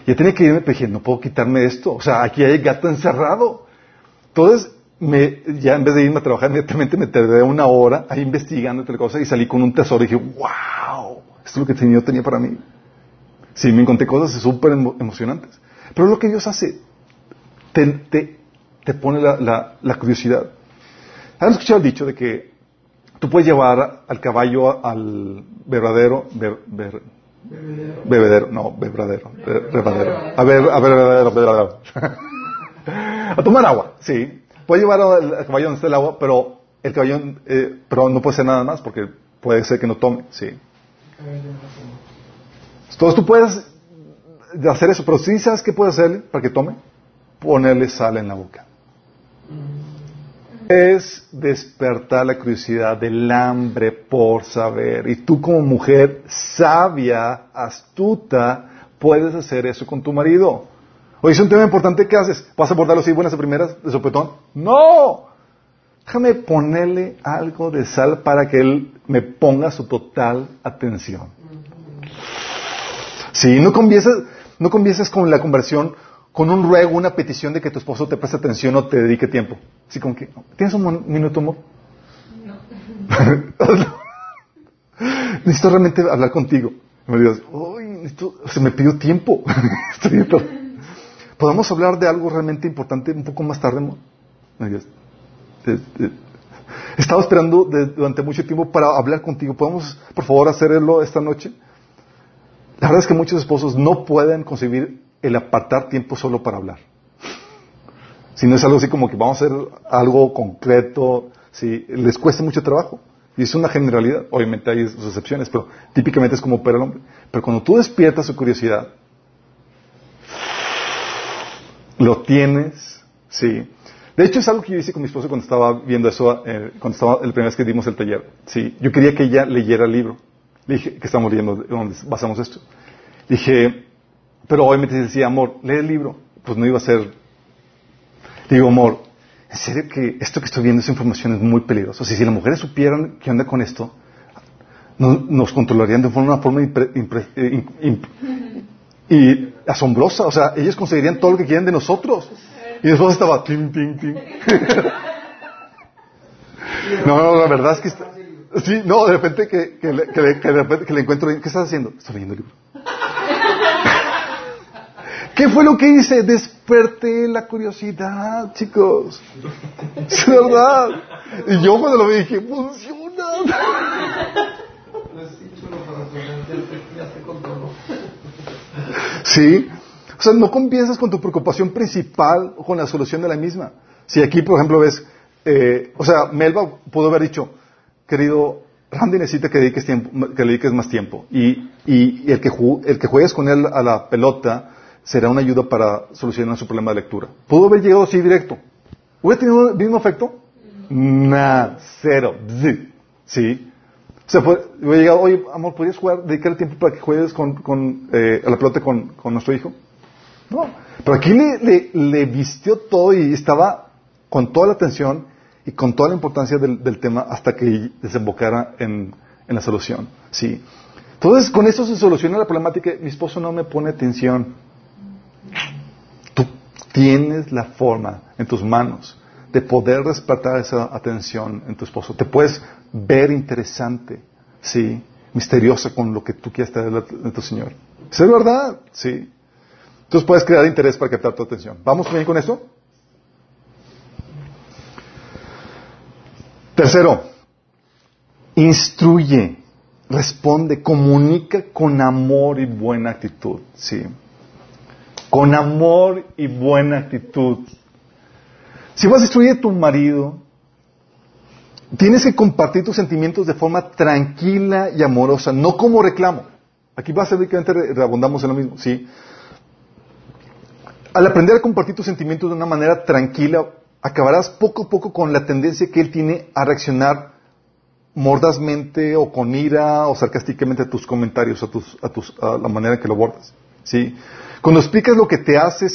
Y tenía que irme, pero dije, no puedo quitarme esto. O sea, aquí hay gato encerrado. Entonces, me, ya en vez de irme a trabajar inmediatamente, me tardé una hora ahí investigando otra cosa y salí con un tesoro y dije, wow, esto es lo que el Señor tenía para mí. Sí, me encontré cosas súper emocionantes. Pero lo que Dios hace, te, te pone la, la, curiosidad. ¿Han escuchado el dicho de que tú puedes llevar al caballo al verdadero, bebedero, no, bebedero, bebedero, a ver, a ver, a tomar agua, sí. Puedes llevar al caballo donde el agua, pero el caballo, eh, pero no puede ser nada más porque puede ser que no tome, sí. Entonces tú puedes hacer eso, pero si sabes qué puedes hacerle para que tome, ponerle sal en la boca es despertar la curiosidad del hambre por saber. Y tú como mujer sabia, astuta, puedes hacer eso con tu marido. Oye, es un tema importante, ¿qué haces? ¿Vas a abordarlo así buenas a primeras de sopetón? ¡No! Déjame ponerle algo de sal para que él me ponga su total atención. Si no comienzas, no comienzas con la conversión con un ruego, una petición de que tu esposo te preste atención o te dedique tiempo. Así como que, ¿tienes un minuto, amor? No. necesito realmente hablar contigo. me digas, uy, se me pidió tiempo. ¿Podemos hablar de algo realmente importante un poco más tarde, amor? Me digas, he estado esperando durante mucho tiempo para hablar contigo. ¿Podemos, por favor, hacerlo esta noche? La verdad es que muchos esposos no pueden concebir el apartar tiempo solo para hablar. Si no es algo así como que vamos a hacer algo concreto, si les cuesta mucho trabajo. Y es una generalidad. Obviamente hay sus excepciones, pero típicamente es como para el hombre. Pero cuando tú despiertas su curiosidad, lo tienes, sí. De hecho, es algo que yo hice con mi esposo cuando estaba viendo eso, eh, cuando estaba la primera vez que dimos el taller. Sí, yo quería que ella leyera el libro. Le dije que estamos leyendo, donde basamos esto. Dije, pero obviamente decía, amor, lee el libro. Pues no iba a ser. Digo, amor, en serio que esto que estoy viendo, esa información es muy peligrosa. O sea, si las mujeres supieran qué onda con esto, nos controlarían de una forma eh, y asombrosa. O sea, ellos conseguirían todo lo que quieren de nosotros. Y después estaba, ting, ting, ting. no, no, la verdad es que... sí, no, de repente que, de repente que le encuentro, ¿qué estás haciendo? Estoy leyendo el libro. ¿Qué fue lo que hice? Desperté la curiosidad, chicos. Es verdad. Y yo cuando lo vi dije, funciona. Sí. O sea, no comienzas con tu preocupación principal o con la solución de la misma. Si aquí, por ejemplo, ves, eh, o sea, Melba pudo haber dicho, querido, Randy necesita que, dediques tiempo, que le dediques más tiempo. Y, y el, que el que juegues con él a la pelota será una ayuda para solucionar su problema de lectura. ¿Pudo haber llegado así directo? ¿Hubiera tenido el mismo efecto? Nada, cero. ¿Sí? O sea, fue, hubiera llegado, oye, amor, ¿podrías jugar, dedicar tiempo para que juegues con, con eh, a la pelota con, con, nuestro hijo? No. Pero aquí le, le, vistió todo y estaba con toda la atención y con toda la importancia del, del tema hasta que desembocara en, en la solución. ¿Sí? Entonces, con eso se soluciona la problemática. Mi esposo no me pone atención. Tienes la forma en tus manos de poder despertar esa atención en tu esposo. Te puedes ver interesante, sí, misteriosa con lo que tú quieras tener de tu Señor. ¿Es verdad? Sí. Entonces puedes crear interés para captar tu atención. ¿Vamos bien con eso? Tercero, instruye, responde, comunica con amor y buena actitud. Sí con amor y buena actitud. Si vas a instruir a tu marido, Tienes que compartir tus sentimientos de forma tranquila y amorosa, no como reclamo. Aquí básicamente reabundamos en lo mismo, ¿sí? Al aprender a compartir tus sentimientos de una manera tranquila, acabarás poco a poco con la tendencia que él tiene a reaccionar mordazmente o con ira o sarcásticamente a tus comentarios, a, tus, a, tus, a la manera en que lo abordas. ¿sí? Cuando explicas lo que, te hace,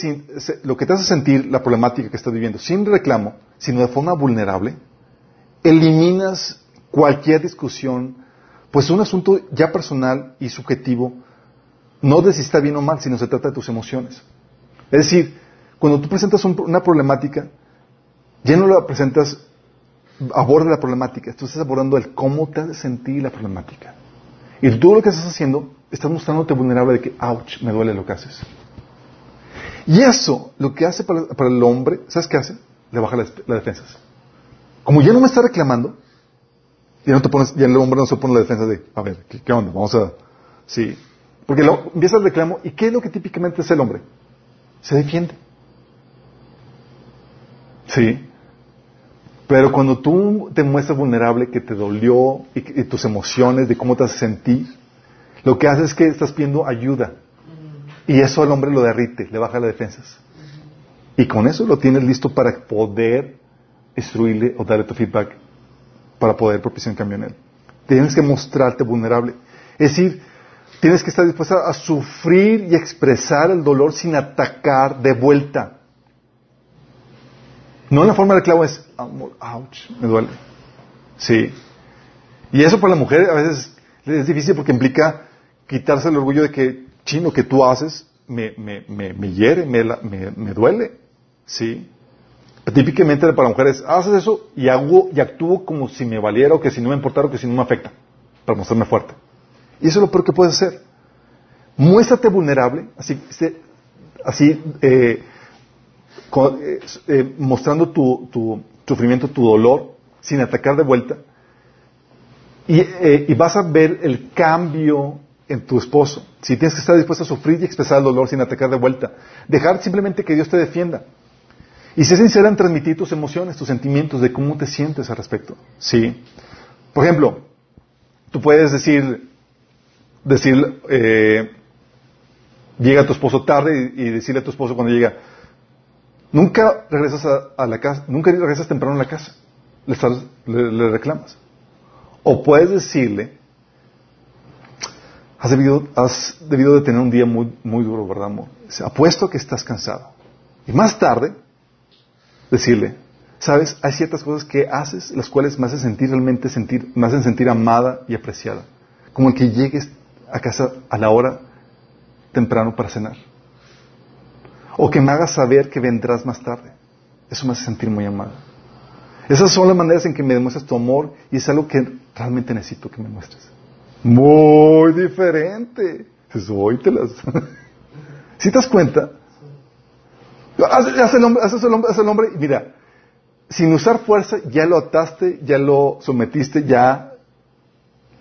lo que te hace sentir la problemática que estás viviendo, sin reclamo, sino de forma vulnerable, eliminas cualquier discusión, pues un asunto ya personal y subjetivo, no de si está bien o mal, sino se trata de tus emociones. Es decir, cuando tú presentas una problemática, ya no la presentas, aborda la problemática, tú estás abordando el cómo te hace sentir la problemática. Y tú lo que estás haciendo, estás mostrándote vulnerable de que, ouch, me duele lo que haces. Y eso, lo que hace para, el hombre, ¿sabes qué hace? Le baja las, defensas. Como ya no me está reclamando, ya no te pones, ya el hombre no se pone la defensa de, a ver, ¿qué, onda? Vamos a, sí. Porque lo, empieza el reclamo, ¿y qué es lo que típicamente es el hombre? Se defiende. Sí. Pero cuando tú te muestras vulnerable, que te dolió y, tus emociones, de cómo te hace sentir, lo que hace es que estás pidiendo ayuda. Y eso al hombre lo derrite, le baja las defensas. Y con eso lo tienes listo para poder instruirle o darle tu feedback para poder propiciar un cambio en él. Tienes que mostrarte vulnerable. Es decir, tienes que estar dispuesta a sufrir y expresar el dolor sin atacar de vuelta. No en la forma de clavo es, ouch, me duele. Sí. Y eso para la mujer a veces es difícil porque implica quitarse el orgullo de que, chino, que tú haces me, me, me, me hiere, me, duele. Sí. Típicamente para mujeres, haces eso y hago y actúo como si me valiera o que si no me importara o que si no me afecta, para mostrarme fuerte. Y eso es lo peor que puedes hacer. Muéstrate vulnerable, así, así eh, eh, eh, mostrando tu, sufrimiento, tu dolor, sin atacar de vuelta, eh, y, vas a ver el cambio en tu esposo. Si tienes que estar dispuesto a sufrir y expresar el dolor sin atacar de vuelta, dejar simplemente que Dios te defienda. Y ser sincera en transmitir tus emociones, tus sentimientos, de cómo te sientes al respecto. Sí. Por ejemplo, tú puedes decir, decir, llega tu esposo tarde y decirle a tu esposo cuando llega, Nunca regresas a, la casa, nunca regresas temprano a la casa. Le, reclamas. O puedes decirle, has debido, has debido de tener un día muy, duro, ¿verdad, amor? Apuesto que estás cansado. Y más tarde, decirle, sabes, hay ciertas cosas que haces las cuales me hacen sentir realmente sentir, me hacen sentir amada y apreciada. Como el que llegues a casa a la hora temprano para cenar. O que me hagas saber que vendrás más tarde. Eso me hace sentir muy amado. Esas son las maneras en que me demuestras tu amor y es algo que realmente necesito que me muestres. Muy diferente. Suéltelas. ¿Sí te das cuenta? Haz, el hombre, el hombre, el hombre y mira, sin usar fuerza ya lo ataste, ya lo sometiste, ya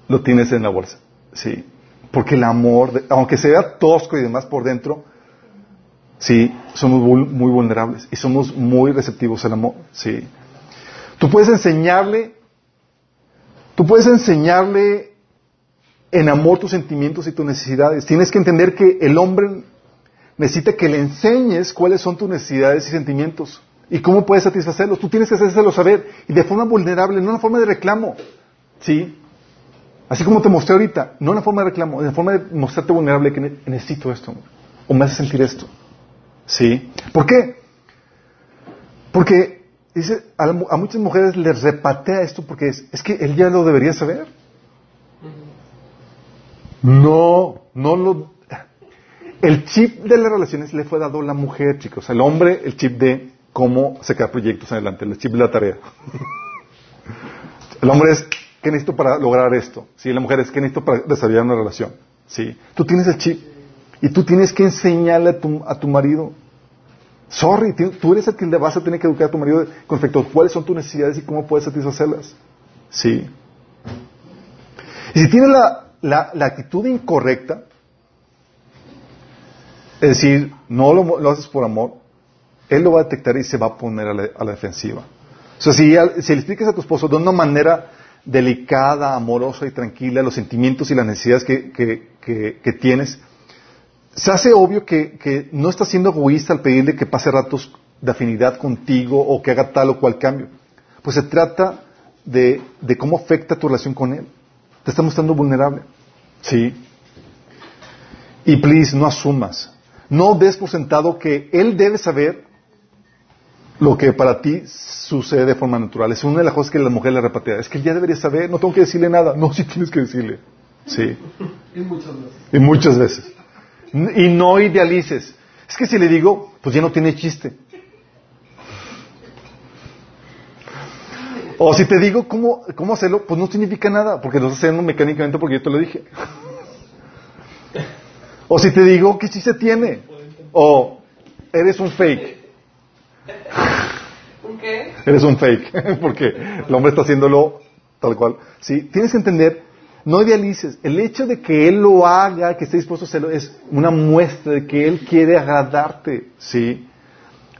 lo tienes en la bolsa. Sí. Porque el amor, aunque sea tosco y demás por dentro, Sí, somos muy vulnerables y somos muy receptivos al amor. Sí. Tú puedes enseñarle, tú puedes enseñarle en amor tus sentimientos y tus necesidades. Tienes que entender que el hombre necesita que le enseñes cuáles son tus necesidades y sentimientos y cómo puedes satisfacerlos. Tú tienes que hacérselo saber y de forma vulnerable, no en forma de reclamo. ¿Sí? Así como te mostré ahorita, no en forma de reclamo, en forma de mostrarte vulnerable que necesito esto o me hace sentir esto. ¿Sí? ¿Por qué? Porque dice, a, muchas mujeres les repatea esto porque es, es que él ya lo debería saber. No, no lo... El chip de las relaciones le fue dado a la mujer, chicos. El hombre, el chip de cómo sacar proyectos adelante, el chip de la tarea. el hombre es, ¿qué necesito para lograr esto? Sí, la mujer es, ¿qué necesito para desarrollar una relación? Sí. Tú tienes el chip. Y tú tienes que enseñarle a tu, a tu marido. Sorry, tú eres el que le vas a tener que educar a tu marido con respecto a cuáles son tus necesidades y cómo puedes satisfacerlas. Sí. Y si tiene la, la, actitud incorrecta, es decir, no lo, lo, haces por amor, él lo va a detectar y se va a poner a la, defensiva. O sea, si, si le explicas a tu esposo de una manera delicada, amorosa y tranquila los sentimientos y las necesidades que, que, tienes, se hace obvio que, que, no estás siendo egoísta al pedirle que pase ratos de afinidad contigo o que haga tal o cual cambio. Pues se trata de, de cómo afecta tu relación con él. Te está mostrando vulnerable. Sí. Y please, no asumas. No des por sentado que él debe saber lo que para ti sucede de forma natural. Es una de las cosas que la mujer le repatea. Es que él ya debería saber, no tengo que decirle nada. No, sí tienes que decirle. Sí. Y muchas veces. Y muchas veces. Y no idealices. Es que si le digo, pues ya no tiene chiste. O si te digo cómo, cómo hacerlo, pues no significa nada, porque lo estás haciendo mecánicamente porque yo te lo dije. O si te digo que sí se tiene. O eres un fake. ¿Un qué? Eres un fake, porque el hombre está haciéndolo tal cual. ¿Sí? Tienes que entender, no idealices. El hecho de que él lo haga, que esté dispuesto a hacerlo, es una muestra de que él quiere agradarte. ¿Sí?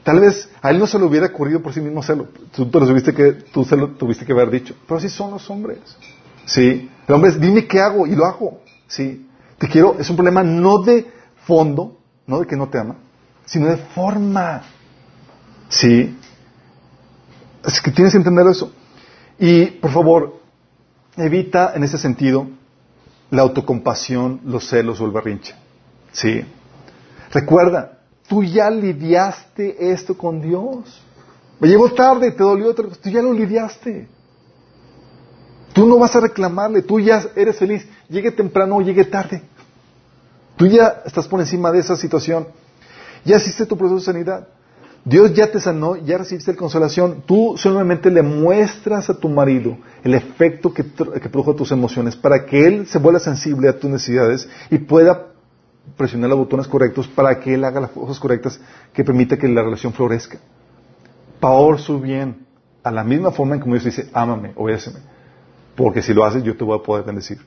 Tal vez a él no se le hubiera ocurrido por sí mismo hacerlo. Tú, tuviste que, tú se lo tuviste que haber dicho. Pero así son los hombres. ¿Sí? El hombre es, dime qué hago y lo hago. ¿Sí? Te quiero, es un problema no de fondo, no de que no te ama, sino de forma. ¿Sí? Así que tienes que entender eso. Y, por favor, evita en ese sentido la autocompasión, los celos o el berrinche. ¿Sí? Recuerda, tú ya lidiaste esto con Dios. Me llegó tarde, te dolió, tú ya lo lidiaste. Tú no vas a reclamarle, tú ya eres feliz, llegue temprano o llegue tarde. Tú ya estás por encima de esa situación. Ya hiciste tu proceso de sanidad. Dios ya te sanó, ya recibiste la consolación. Tú solamente le muestras a tu marido el efecto que, que produjo tus emociones para que él se vuelva sensible a tus necesidades y pueda presionar los botones correctos para que él haga las cosas correctas que permita que la relación florezca. Por su bien, a la misma forma en que Dios dice, ámame, obedéceme. Porque si lo haces, yo te voy a poder bendecir.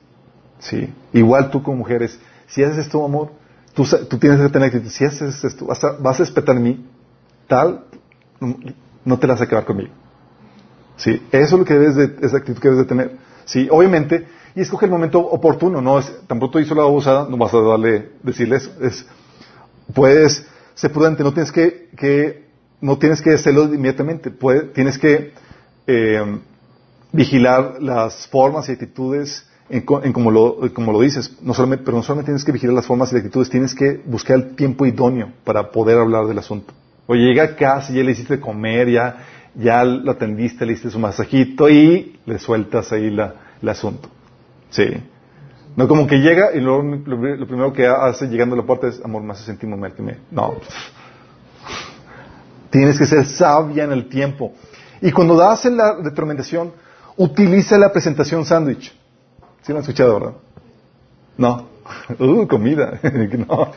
¿Sí? Igual tú como mujeres, si haces esto, amor, tú, tienes que tener actitud. Si haces esto, vas a, vas a respetar a mí, tal, no te la vas a quedar conmigo. ¿Sí? Eso es lo que debes de, esa actitud que debes de tener. ¿Sí? Obviamente, y escoge el momento oportuno, no es, tan pronto hizo la abusada, no vas a darle, decirle eso. Es, puedes ser prudente, no tienes que, que no tienes que hacerlo inmediatamente, puede, tienes que eh, vigilar las formas y actitudes en, como, lo, como lo dices, no solamente, pero no solamente tienes que vigilar las formas y actitudes, tienes que buscar el tiempo idóneo para poder hablar del asunto. Oye, llega a casa, ya le hiciste comer, ya, ya lo atendiste, le hiciste su masajito y le sueltas ahí la, el asunto. Sí. No como que llega y lo, lo, primero que hace llegando a la puerta es, amor, me hace sentir mal que me... No. Tienes que ser sabia en el tiempo. Y cuando das en la determinación, utiliza la presentación sándwich. ¿Sí lo han escuchado, verdad? No. Uh, comida. no.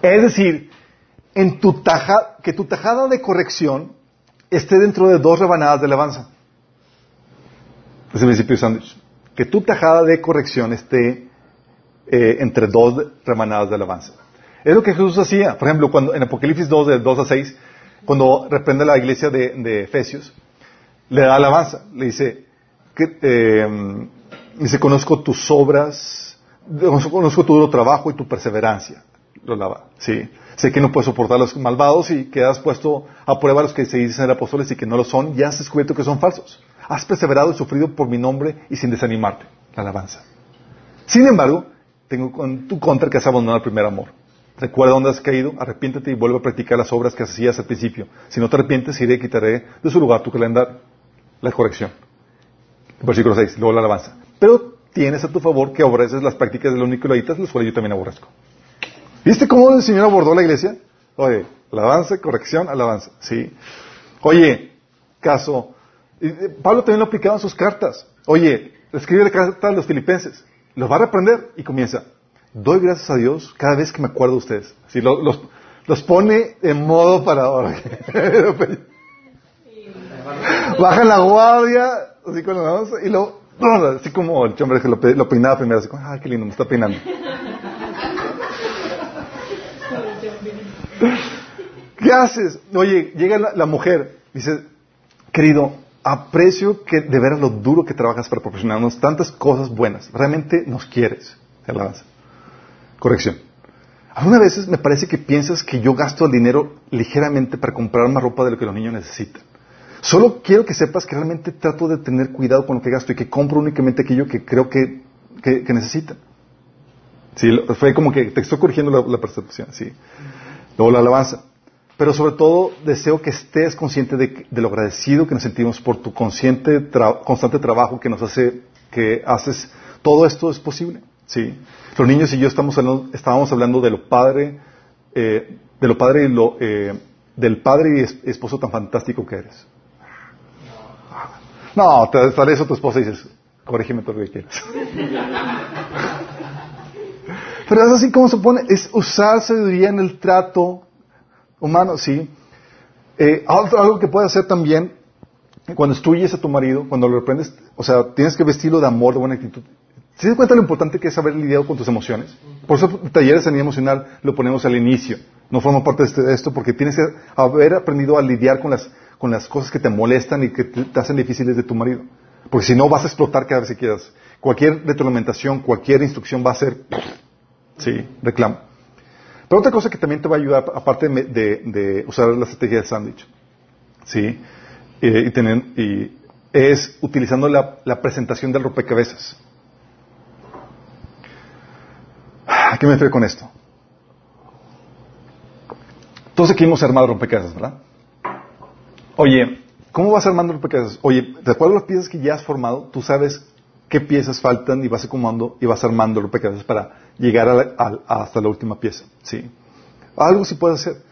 Es decir, en tu taja, que tu tajada de corrección esté dentro de dos rebanadas de alabanza. Es el principio de. Que tu tajada de corrección esté eh, entre dos rebanadas de alabanza. Es lo que Jesús hacía. Por ejemplo, cuando en Apocalipsis 2, de 2 a 6, cuando reprende la iglesia de, de Efesios, le da alabanza, le dice, que, eh, dice, conozco tus obras, conozco tu duro trabajo y tu perseverancia. Lo lava, sí. Sé que no puedes soportar a los malvados y que has puesto a prueba a los que se dicen ser apóstoles y que no lo son, y has descubierto que son falsos. Has perseverado y sufrido por mi nombre y sin desanimarte. La alabanza. Sin embargo, tengo en tu contra que has abandonado el primer amor. Recuerda dónde has caído, arrepiéntete y vuelve a practicar las obras que hacías al principio. Si no te arrepientes, iré y quitaré de su lugar tu calendario la corrección. Versículo 6, luego la alabanza. Pero tienes a tu favor que aborreces las prácticas de los nicolaitas, las cuales yo también aborrezco. ¿Viste cómo el Señor abordó la iglesia? Oye, alabanza, corrección, alabanza. Sí. Oye, caso. Pablo también lo aplicaba en sus cartas. Oye, escribe la carta a los filipenses. Los va a reprender y comienza. Doy gracias a Dios cada vez que me acuerdo de ustedes. Así, los, los, pone en modo para bajan la guardia, así con la y luego, así como el hombre que lo, peinaba primero, así como, ah, qué lindo, me está peinando. ¿Qué haces? Oye, llega la, la mujer, dice, querido, aprecio que de veras lo duro que trabajas para proporcionarnos tantas cosas buenas. Realmente nos quieres. Alabanza. Corrección. Algunas veces me parece que piensas que yo gasto el dinero ligeramente para comprar más ropa de lo que los niños necesitan. Solo quiero que sepas que realmente trato de tener cuidado con lo que gasto y que compro únicamente aquello que creo que, que, que necesitan. Sí, fue como que te estoy corrigiendo la percepción, sí. Luego la alabanza. Pero sobre todo deseo que estés consciente de, lo agradecido que nos sentimos por tu consciente constante trabajo que nos hace, que haces. Todo esto es posible, sí. Los niños y yo estamos hablando, estábamos hablando de lo padre, eh, de lo padre y eh, del padre y es- esposo tan fantástico que eres. No, te sale eso tu esposa y dices, corrígeme todo lo que quieras. Pero es así como se pone, es usar sabiduría en el trato humano, sí. Eh, algo, que puedes hacer también, cuando instruyes a tu marido, cuando lo reprendes, o sea, tienes que vestirlo de amor, de buena actitud. ¿Se das cuenta lo importante que es saber lidiar con tus emociones? Por eso talleres de sanidad emocional lo ponemos al inicio. No forma parte de, este- de esto porque tienes que haber aprendido a lidiar con las, con las cosas que te molestan y que te, te hacen difíciles de tu marido. Porque si no vas a explotar cada vez que quieras. Cualquier retroalimentación, cualquier instrucción va a ser, sí, reclamo. Pero otra cosa que también te va a ayudar, aparte de, de- de usar la estrategia del sándwich, ¿sí? Eh, y tener, y es utilizando la, presentación del rompecabezas. ¿A qué me refiero con esto? Todos aquí hemos armado rompecabezas, ¿verdad? Oye, ¿cómo vas armando rompecabezas? Oye, de acuerdo a las piezas que ya has formado, tú sabes qué piezas faltan y vas acomodando y vas armando rompecabezas para llegar a la- hasta la última pieza, ¿sí? Algo sí puedes hacer.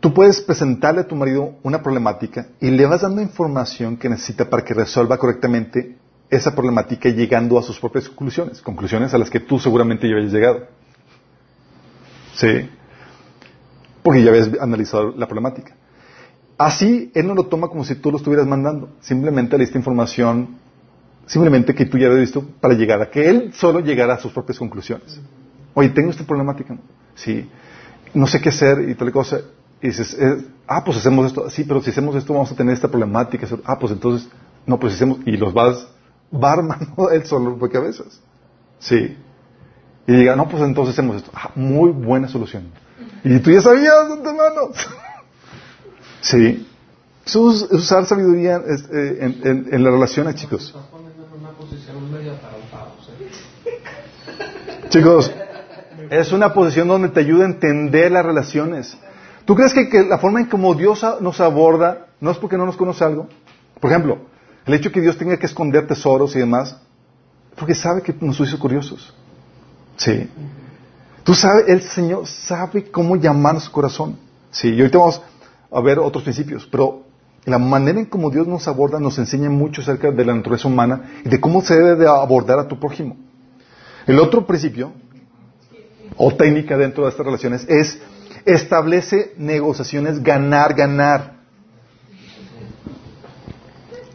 Tú puedes presentarle a tu marido una problemática y le vas dando información que necesita para que resuelva correctamente esa problemática llegando a sus propias conclusiones, conclusiones a las que tú seguramente ya habías llegado. ¿Sí? Porque ya habías analizado la problemática. Así, él no lo toma como si tú lo estuvieras mandando. Simplemente le diste información, simplemente que tú ya habías visto para llegar a que él solo llegara a sus propias conclusiones. Oye, tengo esta problemática. Sí. No sé qué hacer y tal cosa. Y dices, eh, ah, pues hacemos esto. Sí, pero si hacemos esto vamos a tener esta problemática. Ah, pues entonces, no, pues hacemos, y los vas, va armando él solo porque a veces. Sí. Y diga, no, pues entonces hacemos esto. Ah, muy buena solución. Y tú ya sabías de sí. Es usar sabiduría es, eh, en, en- en las relaciones, chicos. Estás poniendo en una posición medio atarantados, ¿eh? Chicos, es una posición donde te ayuda a entender las relaciones. ¿Tú crees que, la forma en como Dios nos aborda no es porque no nos conoce algo? Por ejemplo, el hecho que Dios tenga que esconder tesoros y demás, porque sabe que nos hizo curiosos. Sí. Tú sabes, el Señor sabe cómo llamar a su corazón. Sí, y ahorita vamos a ver otros principios, pero la manera en cómo Dios nos aborda nos enseña mucho acerca de la naturaleza humana y de cómo se debe de abordar a tu prójimo. El otro principio, o técnica dentro de estas relaciones, es establece negociaciones ganar, ganar.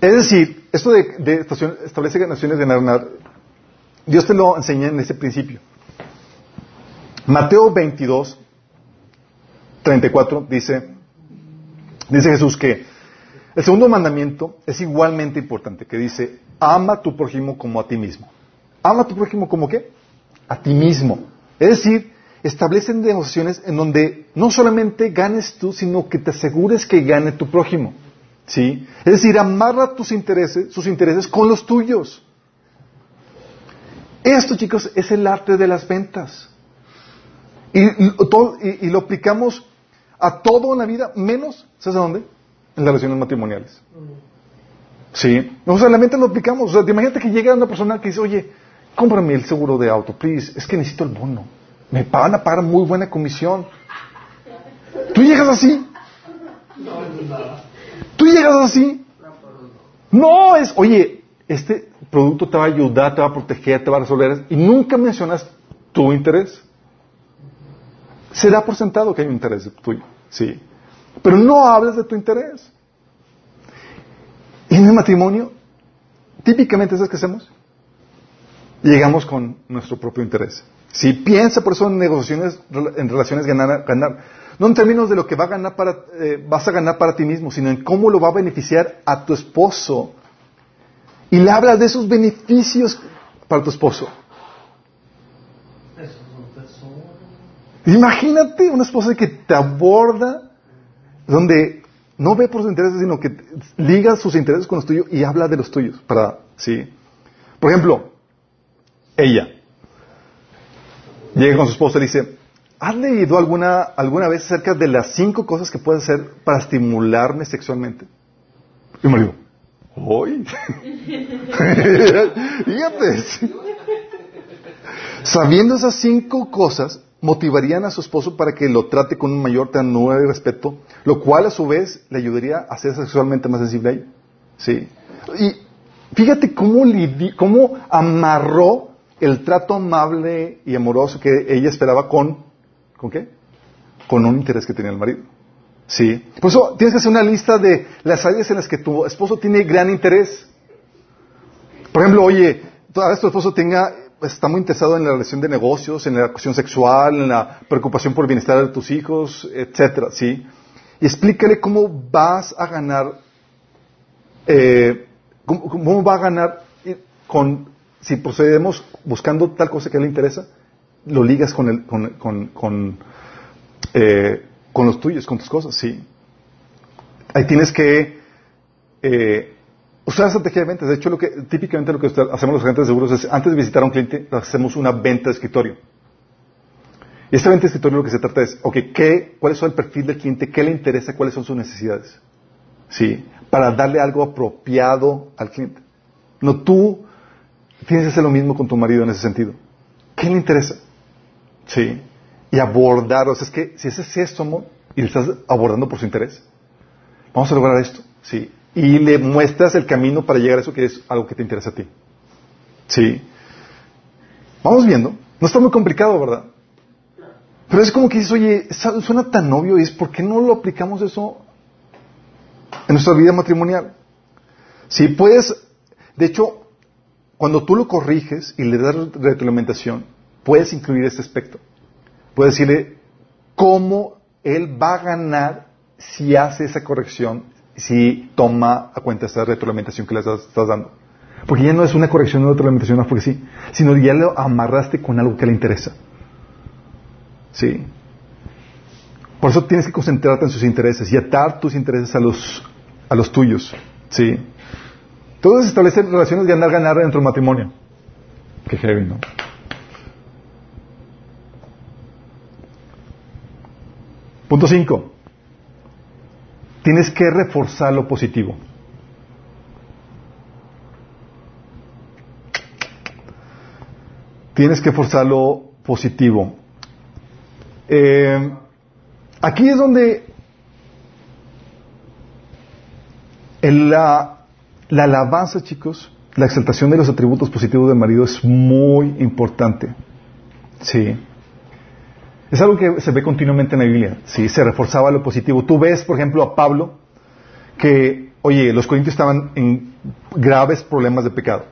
Es decir, esto de, establece negociaciones ganar, ganar, Dios te lo enseña en ese principio. Mateo 22, 34 dice, dice Jesús que el segundo mandamiento es igualmente importante, que dice, ama a tu prójimo como a ti mismo. Ama a tu prójimo como qué? A ti mismo. Es decir, establecen negociaciones en donde no solamente ganes tú, sino que te asegures que gane tu prójimo. ¿Sí? Es decir, amarra tus intereses, sus intereses con los tuyos. Esto, chicos, es el arte de las ventas. Y, todo- y- y lo aplicamos a todo en la vida, menos, ¿sabes a dónde? En las relaciones matrimoniales. Sí. O sea, la mente lo aplicamos. O sea, te imagínate que llega una persona que dice, oye, cómprame el seguro de auto, please. Es que necesito el bono. Me van a pagar muy buena comisión. ¿Tú llegas así? ¿Tú llegas así? No, es, oye, este producto te va a ayudar, te va a proteger, te va a resolver. Y nunca mencionas tu interés. Se da por sentado que hay un interés tuyo, sí. Pero no hables de tu interés. Y en el matrimonio, típicamente, ¿sabes qué hacemos? Llegamos con nuestro propio interés. Si piensa por eso en negociaciones, en relaciones ganar, ganar. no en términos de lo que va a ganar para, eh, vas a ganar para ti mismo, sino en cómo lo va a beneficiar a tu esposo. Y le hablas de esos beneficios para tu esposo. Imagínate una esposa que te aborda, donde no ve por sus intereses, sino que liga sus intereses con los tuyos y habla de los tuyos. Para, ¿sí? Por ejemplo, ella llega con su esposo y dice, ¿has leído alguna, alguna vez acerca de las cinco cosas que puedes hacer para estimularme sexualmente? Y me digo, ¿hoy? Fíjate. Sabiendo esas cinco cosas, motivarían a su esposo para que lo trate con un mayor ternura y respeto, lo cual a su vez le ayudaría a ser sexualmente más sensible a ella. ¿Sí? Y fíjate cómo, cómo amarró el trato amable y amoroso que ella esperaba con, ¿con qué? Con un interés que tenía el marido. ¿Sí? Por eso tienes que hacer una lista de las áreas en las que tu esposo tiene gran interés. Por ejemplo, oye, tal vez tu esposo tenga, está muy interesado en la relación de negocios, en la cuestión sexual, en la preocupación por el bienestar de tus hijos, etcétera, ¿sí? Y explícale cómo vas a ganar, eh, cómo, cómo va a ganar eh, con, si procedemos buscando tal cosa que le interesa, lo ligas con el, con, con, con, eh, con los tuyos, con tus cosas, sí. Ahí tienes que eh, usar estrategia de hecho, lo que, típicamente lo que hacemos los agentes de seguros es, antes de visitar a un cliente, hacemos una venta de escritorio. Y esta venta de escritorio lo que se trata es, ok, ¿qué, ¿cuál es el perfil del cliente? ¿Qué le interesa? ¿Cuáles son sus necesidades? Sí, para darle algo apropiado al cliente. No tú tienes que hacer lo mismo con tu marido en ese sentido. ¿Qué le interesa? Sí. Y abordar, o sea, es que si ese es esto, amor, y le estás abordando por su interés, vamos a lograr esto, sí. Y le muestras el camino para llegar a eso que es algo que te interesa a ti. Sí. Vamos viendo. No está muy complicado, ¿verdad? Pero es como que dices, oye, suena tan obvio y es, ¿por qué no lo aplicamos eso en nuestra vida matrimonial? Sí, puedes, de hecho, cuando tú lo corriges y le das retroalimentación, puedes incluir este aspecto. Puedes decirle cómo él va a ganar si hace esa corrección, si toma a cuenta esa retroalimentación que le estás, dando. Porque ya no es una corrección o retroalimentación, no porque sí, sino ya lo amarraste con algo que le interesa. Sí. Por eso tienes que concentrarte en sus intereses y atar tus intereses a los, a los tuyos. Sí. Entonces establecer relaciones ganar-ganar dentro del matrimonio. Qué heavy, ¿no? Punto 5. Tienes que reforzar lo positivo. Tienes que forzar lo positivo. Eh, aquí es donde en la, la alabanza, chicos, la exaltación de los atributos positivos del marido es muy importante. Sí. Es algo que se ve continuamente en la Biblia. Sí, se reforzaba lo positivo. Tú ves, por ejemplo, a Pablo, que, oye, los corintios estaban en graves problemas de pecado.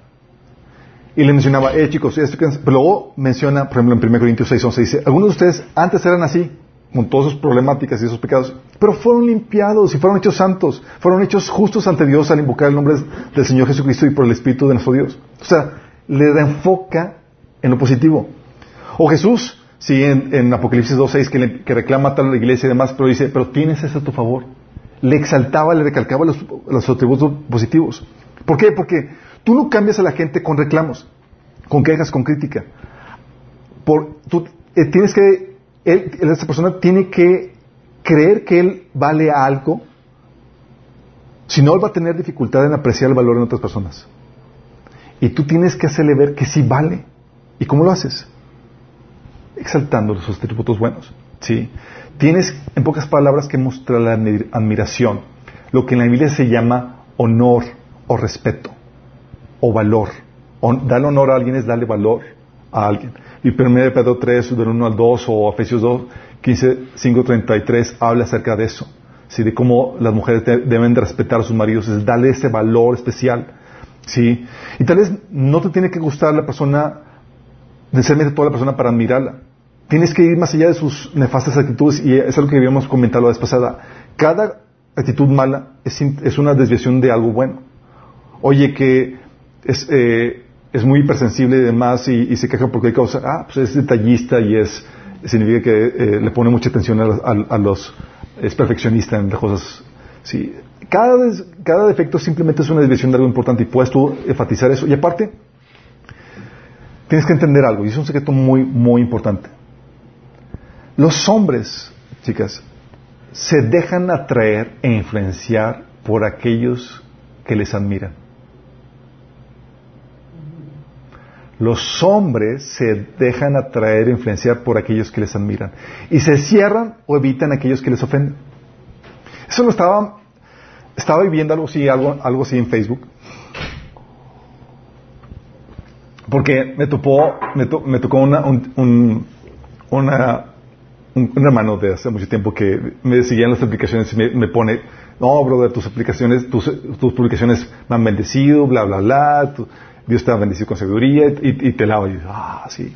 Y le mencionaba, eh, chicos, esto que... Pero luego menciona, por ejemplo, en 1 Corintios 6, 11, dice, algunos de ustedes antes eran así, con todas sus problemáticas y esos pecados, pero fueron limpiados y fueron hechos santos, fueron hechos justos ante Dios al invocar el nombre del Señor Jesucristo y por el Espíritu de nuestro Dios. O sea, le enfoca en lo positivo. O Jesús, sí, en, Apocalipsis 2.6, que, que reclama tal la iglesia y demás, pero dice, pero tienes eso a tu favor. Le exaltaba, le recalcaba los, los atributos positivos. ¿Por qué? Porque tú no cambias a la gente con reclamos, con quejas, con crítica. Por, tú eh, tienes que, él, esa persona tiene que creer que él vale algo, si no, él va a tener dificultad en apreciar el valor en otras personas. Y tú tienes que hacerle ver que sí vale. ¿Y cómo lo haces? Exaltando sus atributos buenos. ¿sí? Tienes, en pocas palabras, que mostrar la admi- admiración. Lo que en la Biblia se llama honor o respeto o valor. Darle honor a alguien es darle valor a alguien. Y 1 Pedro 3, del 1 al 2, o Efesios 2, 15, 5, 33, habla acerca de eso. ¿sí? De cómo las mujeres de- deben de respetar a sus maridos, es darle ese valor especial. ¿sí? Y tal vez no te tiene que gustar la persona, necesariamente toda la persona para admirarla. tienes que ir más allá de sus nefastas actitudes y es algo que habíamos comentado la vez pasada. Cada actitud mala es, es una desviación de algo bueno. Oye, que es, eh, es muy hipersensible y demás y, se queja porque hay causa. Ah, pues es detallista y es significa que eh, le pone mucha atención a, los es perfeccionista en las cosas. Sí. Cada, cada defecto simplemente es una desviación de algo importante y puedes tú enfatizar eso. Y aparte, tienes que entender algo, y es un secreto muy, muy importante. Los hombres, chicas, se dejan atraer e influenciar por aquellos que les admiran. Los hombres se dejan atraer e influenciar por aquellos que les admiran y se cierran o evitan aquellos que les ofenden. Eso lo estaba, estaba viviendo algo así, algo, algo así en Facebook. Porque me, topó, me, me tocó una, un, una un, hermano de hace mucho tiempo que me seguía en las aplicaciones y me, pone, no, brother, tus aplicaciones, tus, tus, publicaciones me han bendecido, bla, bla, bla, Dios te ha bendecido con sabiduría y, te lavo. Y ah, sí.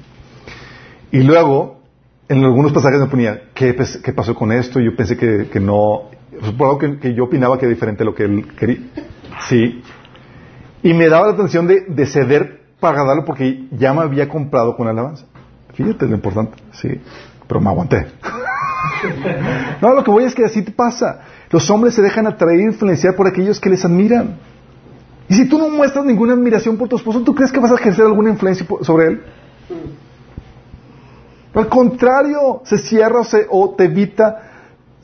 Y luego, en algunos pasajes me ponía, ¿qué, qué pasó con esto? Y yo pensé que, que no, supongo que, que, yo opinaba que era diferente a lo que él quería. Sí. Y me daba la atención de, de ceder para darlo porque ya me había comprado con alabanza. Fíjate lo importante, sí pero me aguanté. no, lo que voy es que así te pasa. Los hombres se dejan atraer e influenciar por aquellos que les admiran. Y si tú no muestras ninguna admiración por tu esposo, ¿tú crees que vas a ejercer alguna influencia sobre él? Al contrario, se cierra o, te evita.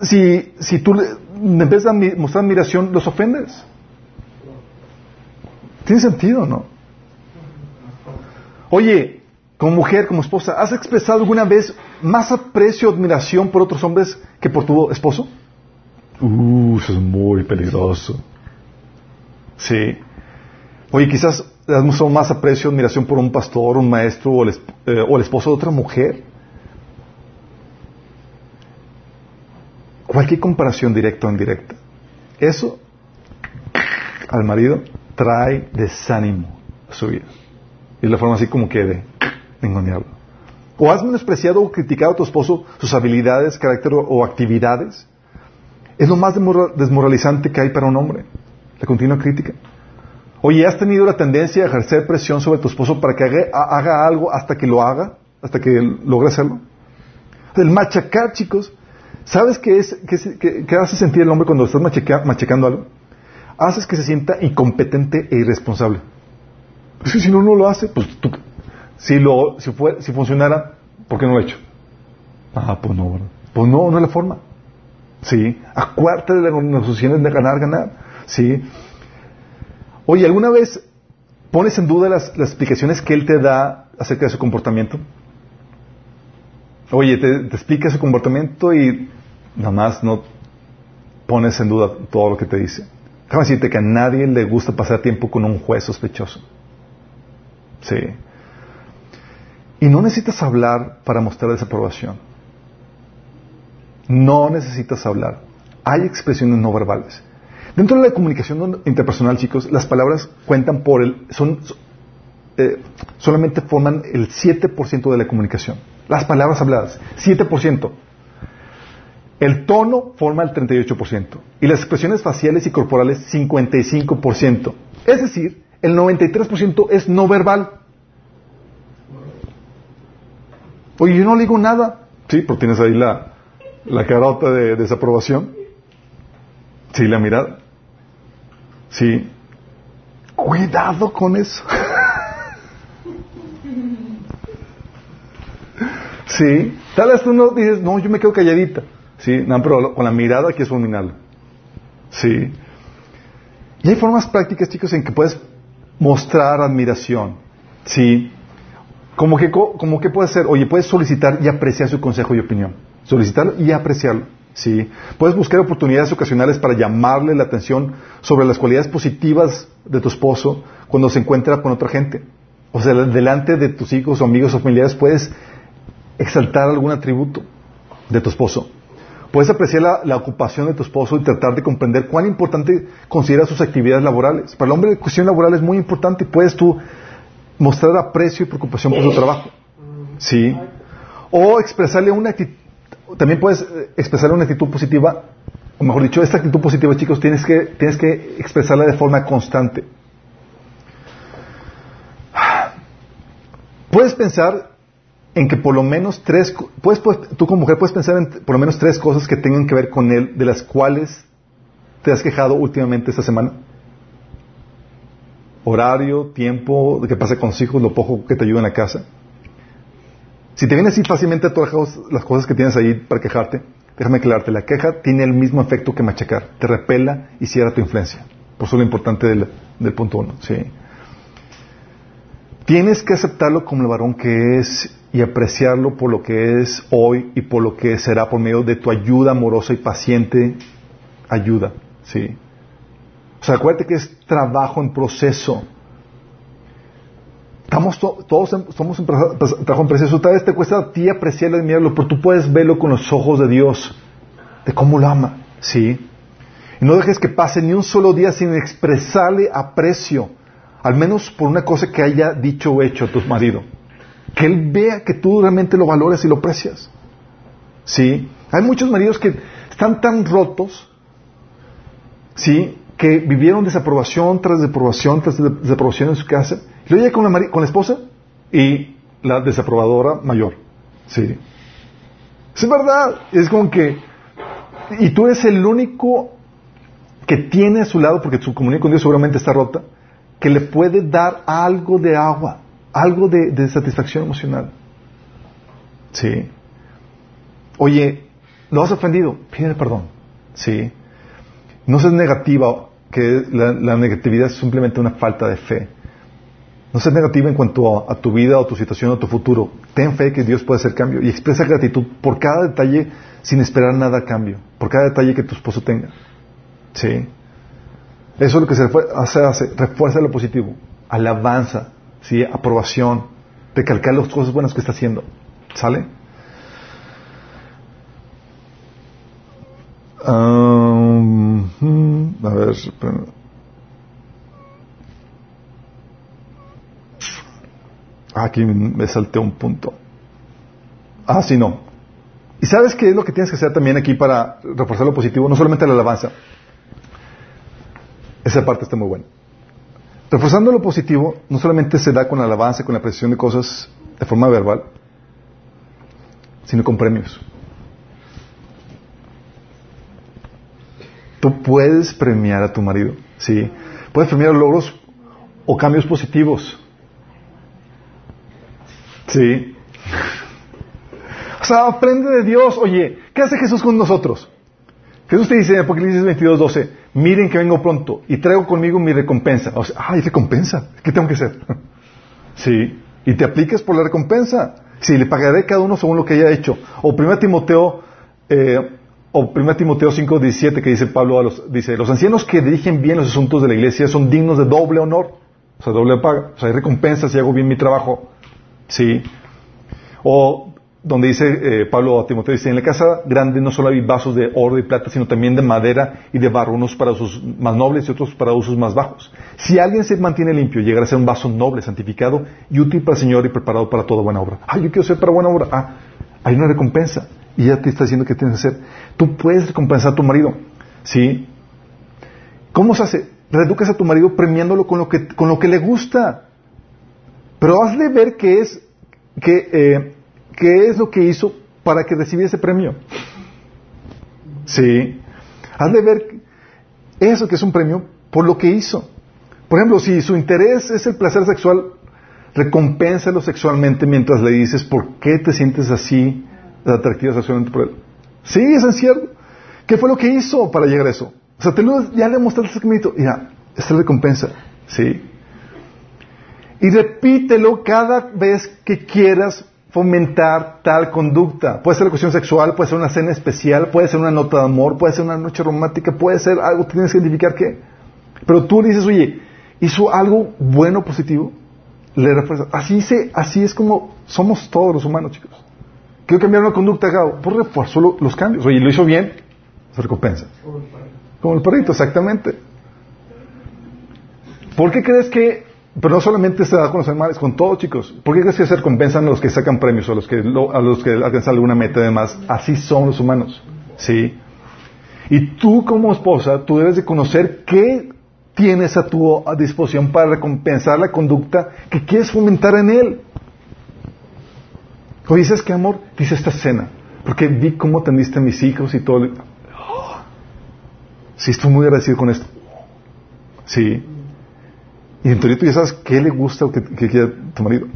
Si, si tú en vez de mostrar admiración, los ofendes. Tiene sentido, ¿no? Oye, como mujer, como esposa, ¿has expresado alguna vez más aprecio o admiración por otros hombres que por tu esposo? Uh, eso es muy peligroso. Sí. Oye, quizás mostrado más aprecio admiración por un pastor, un maestro o el, eh, o el esposo de otra mujer. Cualquier comparación directa o indirecta. Eso al marido trae desánimo a su vida. Y es la forma así como que de ¿O has menospreciado o criticado a tu esposo sus habilidades, carácter o actividades? Es lo más desmoralizante que hay para un hombre, la continua crítica. Oye, ¿has tenido la tendencia a ejercer presión sobre tu esposo para que haga, algo hasta que lo haga, hasta que logre hacerlo? El machacar, chicos, ¿sabes qué, es, qué, hace sentir el hombre cuando estás machacando algo? Haces que se sienta incompetente e irresponsable. Es que si no, no lo hace, pues tú, si, lo, si, fue, si funcionara, ¿por qué no lo he hecho? Ah, pues no, Pues no, no es la forma. Sí. Acuérdate de las negociaciones de ganar, ganar. Sí. Oye, ¿alguna vez pones en duda las, explicaciones que él te da acerca de su comportamiento? Oye, te, te explica su comportamiento y nada más no pones en duda todo lo que te dice. Déjame decirte que a nadie le gusta pasar tiempo con un juez sospechoso. Sí. Y no necesitas hablar para mostrar desaprobación. No necesitas hablar. Hay expresiones no verbales. Dentro de la comunicación interpersonal, chicos, las palabras cuentan por el, son, eh, solamente forman el 7% de la comunicación. Las palabras habladas, 7%. El tono forma el 38%. Y las expresiones faciales y corporales, 55%. Es decir, el 93% es no verbal. Oye, yo no le digo nada. Sí, porque tienes ahí la, la carota de desaprobación. Sí, la mirada. Sí. Cuidado con eso. sí. Tal vez tú no dices, no, yo me quedo calladita. Sí, no, pero con la mirada que fulminarlo. Sí. Y hay formas prácticas, chicos, en que puedes mostrar admiración. Sí. Como que, como que puede ser, oye, puedes solicitar y apreciar su consejo y opinión. Solicitarlo y apreciarlo. ¿Sí? Puedes buscar oportunidades ocasionales para llamarle la atención sobre las cualidades positivas de tu esposo cuando se encuentra con otra gente. O sea, delante de tus hijos o amigos o familiares puedes exaltar algún atributo de tu esposo. Puedes apreciar la, ocupación de tu esposo y tratar de comprender cuán importante considera sus actividades laborales. Para el hombre la cuestión laboral es muy importante. Puedes tú mostrar aprecio y preocupación por su trabajo. ¿Sí? O expresarle una actitud, también puedes eh, expresarle una actitud positiva, o mejor dicho, esta actitud positiva, chicos, tienes que, tienes que expresarla de forma constante. Puedes pensar en que por lo menos tres, puedes, tú como mujer puedes pensar en por lo menos tres cosas que tengan que ver con él, de las cuales te has quejado últimamente esta semana. Horario, tiempo, de qué pasa con hijos, lo poco que te ayuda en la casa. Si te viene así fácilmente todas las cosas que tienes ahí para quejarte, déjame aclararte, la queja tiene el mismo efecto que machacar, te repela y cierra tu influencia. Por eso lo importante del, del punto uno. ¿sí? Tienes que aceptarlo como el varón que es y apreciarlo por lo que es hoy y por lo que será por medio de tu ayuda amorosa y paciente ayuda. ¿sí? O sea, acuérdate que es trabajo en proceso. Estamos todos somos un trabajo proceso. Tal vez te cuesta a ti apreciarlo y mirarlo, pero tú puedes verlo con los ojos de Dios, de cómo lo ama. ¿sí? Y no dejes que pase ni un solo día sin expresarle aprecio, al menos por una cosa que haya dicho o hecho tu marido. Que él vea que tú realmente lo valores y lo aprecias. ¿Sí? Hay muchos maridos que están tan rotos ¿sí? Que vivieron desaprobación tras desaprobación tras desaprobación en su casa. Y luego llega con la, con la esposa y la desaprobadora mayor. ¿sí? Es verdad. Es como que... Y tú eres el único que tiene a su lado, porque su comunión con Dios seguramente está rota, que le puede dar algo de agua, algo de, de satisfacción emocional. ¿Sí? Oye, ¿lo has ofendido? Pide perdón. ¿Sí? No seas negativa, que la, negatividad es simplemente una falta de fe. No seas negativa en cuanto a, tu vida o tu situación o tu futuro. Ten fe que Dios puede hacer cambio y expresa gratitud por cada detalle sin esperar nada a cambio, por cada detalle que tu esposo tenga. ¿Sí? Eso es lo que se hace, refuerza lo positivo, alabanza, ¿sí? aprobación, recalcar las cosas buenas que está haciendo. ¿Sale? Um, a ver, aquí me salté un punto. Ah, sí, no. ¿Y sabes qué es lo que tienes que hacer también aquí para reforzar lo positivo? No solamente la alabanza. Esa parte está muy buena. Reforzando lo positivo, no solamente se da con la alabanza, con la apreciación de cosas de forma verbal, sino con premios. Tú puedes premiar a tu marido, ¿sí? Puedes premiar logros o cambios positivos. ¿Sí? O sea, aprende de Dios. Oye, ¿qué hace Jesús con nosotros? Jesús te dice en Apocalipsis 22, 12, miren que vengo pronto y traigo conmigo mi recompensa. O sea, ay, recompensa. ¿Qué tengo que hacer? sí. Y te apliques por la recompensa. Sí, le pagaré cada uno según lo que haya hecho. O 1 Timoteo eh, o 1 Timoteo 5, 17 que dice Pablo a los, dice, los ancianos que dirigen bien los asuntos de la iglesia son dignos de doble honor, o sea, doble paga, o sea, hay recompensas si hago bien mi trabajo, sí. O donde dice eh, Pablo a Timoteo, dice, en la casa grande no solo hay vasos de oro y plata, sino también de madera y de barro, unos para usos más nobles y otros para usos más bajos. Si alguien se mantiene limpio, llegará a ser un vaso noble, santificado y útil para el Señor y preparado para toda buena obra. Ah, yo quiero ser para buena obra. Ah, hay una recompensa y ya te está diciendo qué tienes que hacer. Tú puedes recompensar a tu marido, ¿sí? ¿Cómo se hace? Reeducas a tu marido premiándolo con lo que, con lo que le gusta. Pero hazle ver qué es, qué, eh, es lo que hizo para que recibiera ese premio. ¿Sí? Hazle ver eso que es un premio por lo que hizo. Por ejemplo, si su interés es el placer sexual, recompénsalo sexualmente mientras le dices por qué te sientes así atractivas sexualmente por él. Sí, es cierto. ¿Qué fue lo que hizo para llegar a eso? O sea, te lo, ya le mostraste ese caminito. Ya, esta es recompensa. ¿Sí? Y repítelo cada vez que quieras fomentar tal conducta. Puede ser la cuestión sexual, puede ser una cena especial, puede ser una nota de amor, puede ser una noche romántica, puede ser algo tienes que identificar qué. Pero tú le dices, oye, hizo algo bueno, positivo, le refuerza. Así, se, así es como somos todos los humanos, chicos. Quiero cambiar una conducta, por pues refuerzo los cambios. Oye, lo hizo bien, se recompensa. Como el perrito, exactamente. ¿Por qué crees que pero no solamente se da con los animales, con todos, chicos. ¿Por qué crees que se recompensan a los que sacan premios o a los que, a los que alcanzan alguna meta y demás? Así son los humanos. ¿Sí? Y tú como esposa, tú debes de conocer qué tienes a tu disposición para recompensar la conducta que quieres fomentar en él. O dices que amor, dice esta escena, porque vi cómo atendiste a mis hijos y todo. Sí, estoy muy agradecido con esto. Sí. Y en teoría tú ya sabes qué le gusta o qué, quiere tu marido.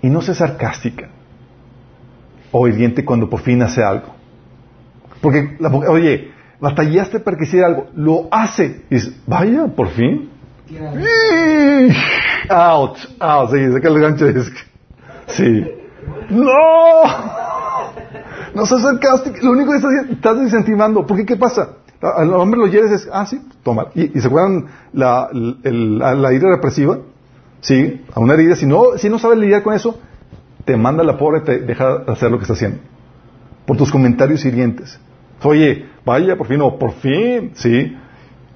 Y no seas sarcástica o hiriente cuando por fin hace algo. Porque, la, oye, batallaste para que hiciera algo, lo hace. Y dices, vaya, por fin. Out, out, sí, saca el gancho. Sí. ¡No! No seas sarcástico. Lo único que estás, estás desincentivando. ¿Por qué? ¿Qué pasa? Al hombre lo lleves es, ah, sí, toma. Y, se acuerdan la, la ira represiva, ¿sí? A una herida. Si no, si no sabes lidiar con eso, te manda la pobre, te deja hacer lo que está haciendo. Por tus comentarios hirientes. Oye, vaya, por fin, o por fin, ¿sí?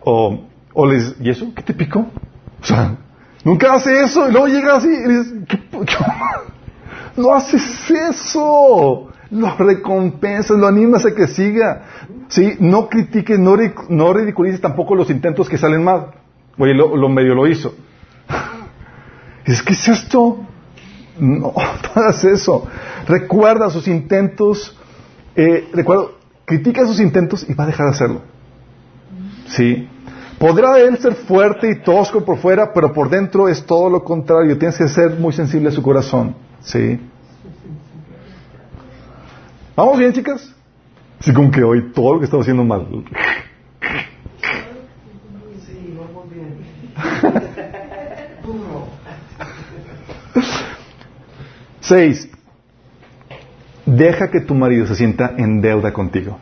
O, o les, ¿y eso? ¿Qué te picó? O sea, nunca hace eso y luego llega así y dices, ¿qué, no haces eso. Lo recompensas, lo animas a que siga. ¿Sí? No critiques, no, ridiculices tampoco los intentos que salen mal. Oye, lo, medio lo hizo. Es que es esto. No, no hagas eso. Recuerda sus intentos. Eh, recuerda, critica sus intentos y va a dejar de hacerlo. ¿Sí? Podrá él ser fuerte y tosco por fuera, pero por dentro es todo lo contrario. Tienes que ser muy sensible a su corazón. ¿Sí? ¿Vamos bien, chicas? Así como que hoy todo lo que estamos haciendo mal. Sí, vamos bien. Seis. Deja que tu marido se sienta en deuda contigo.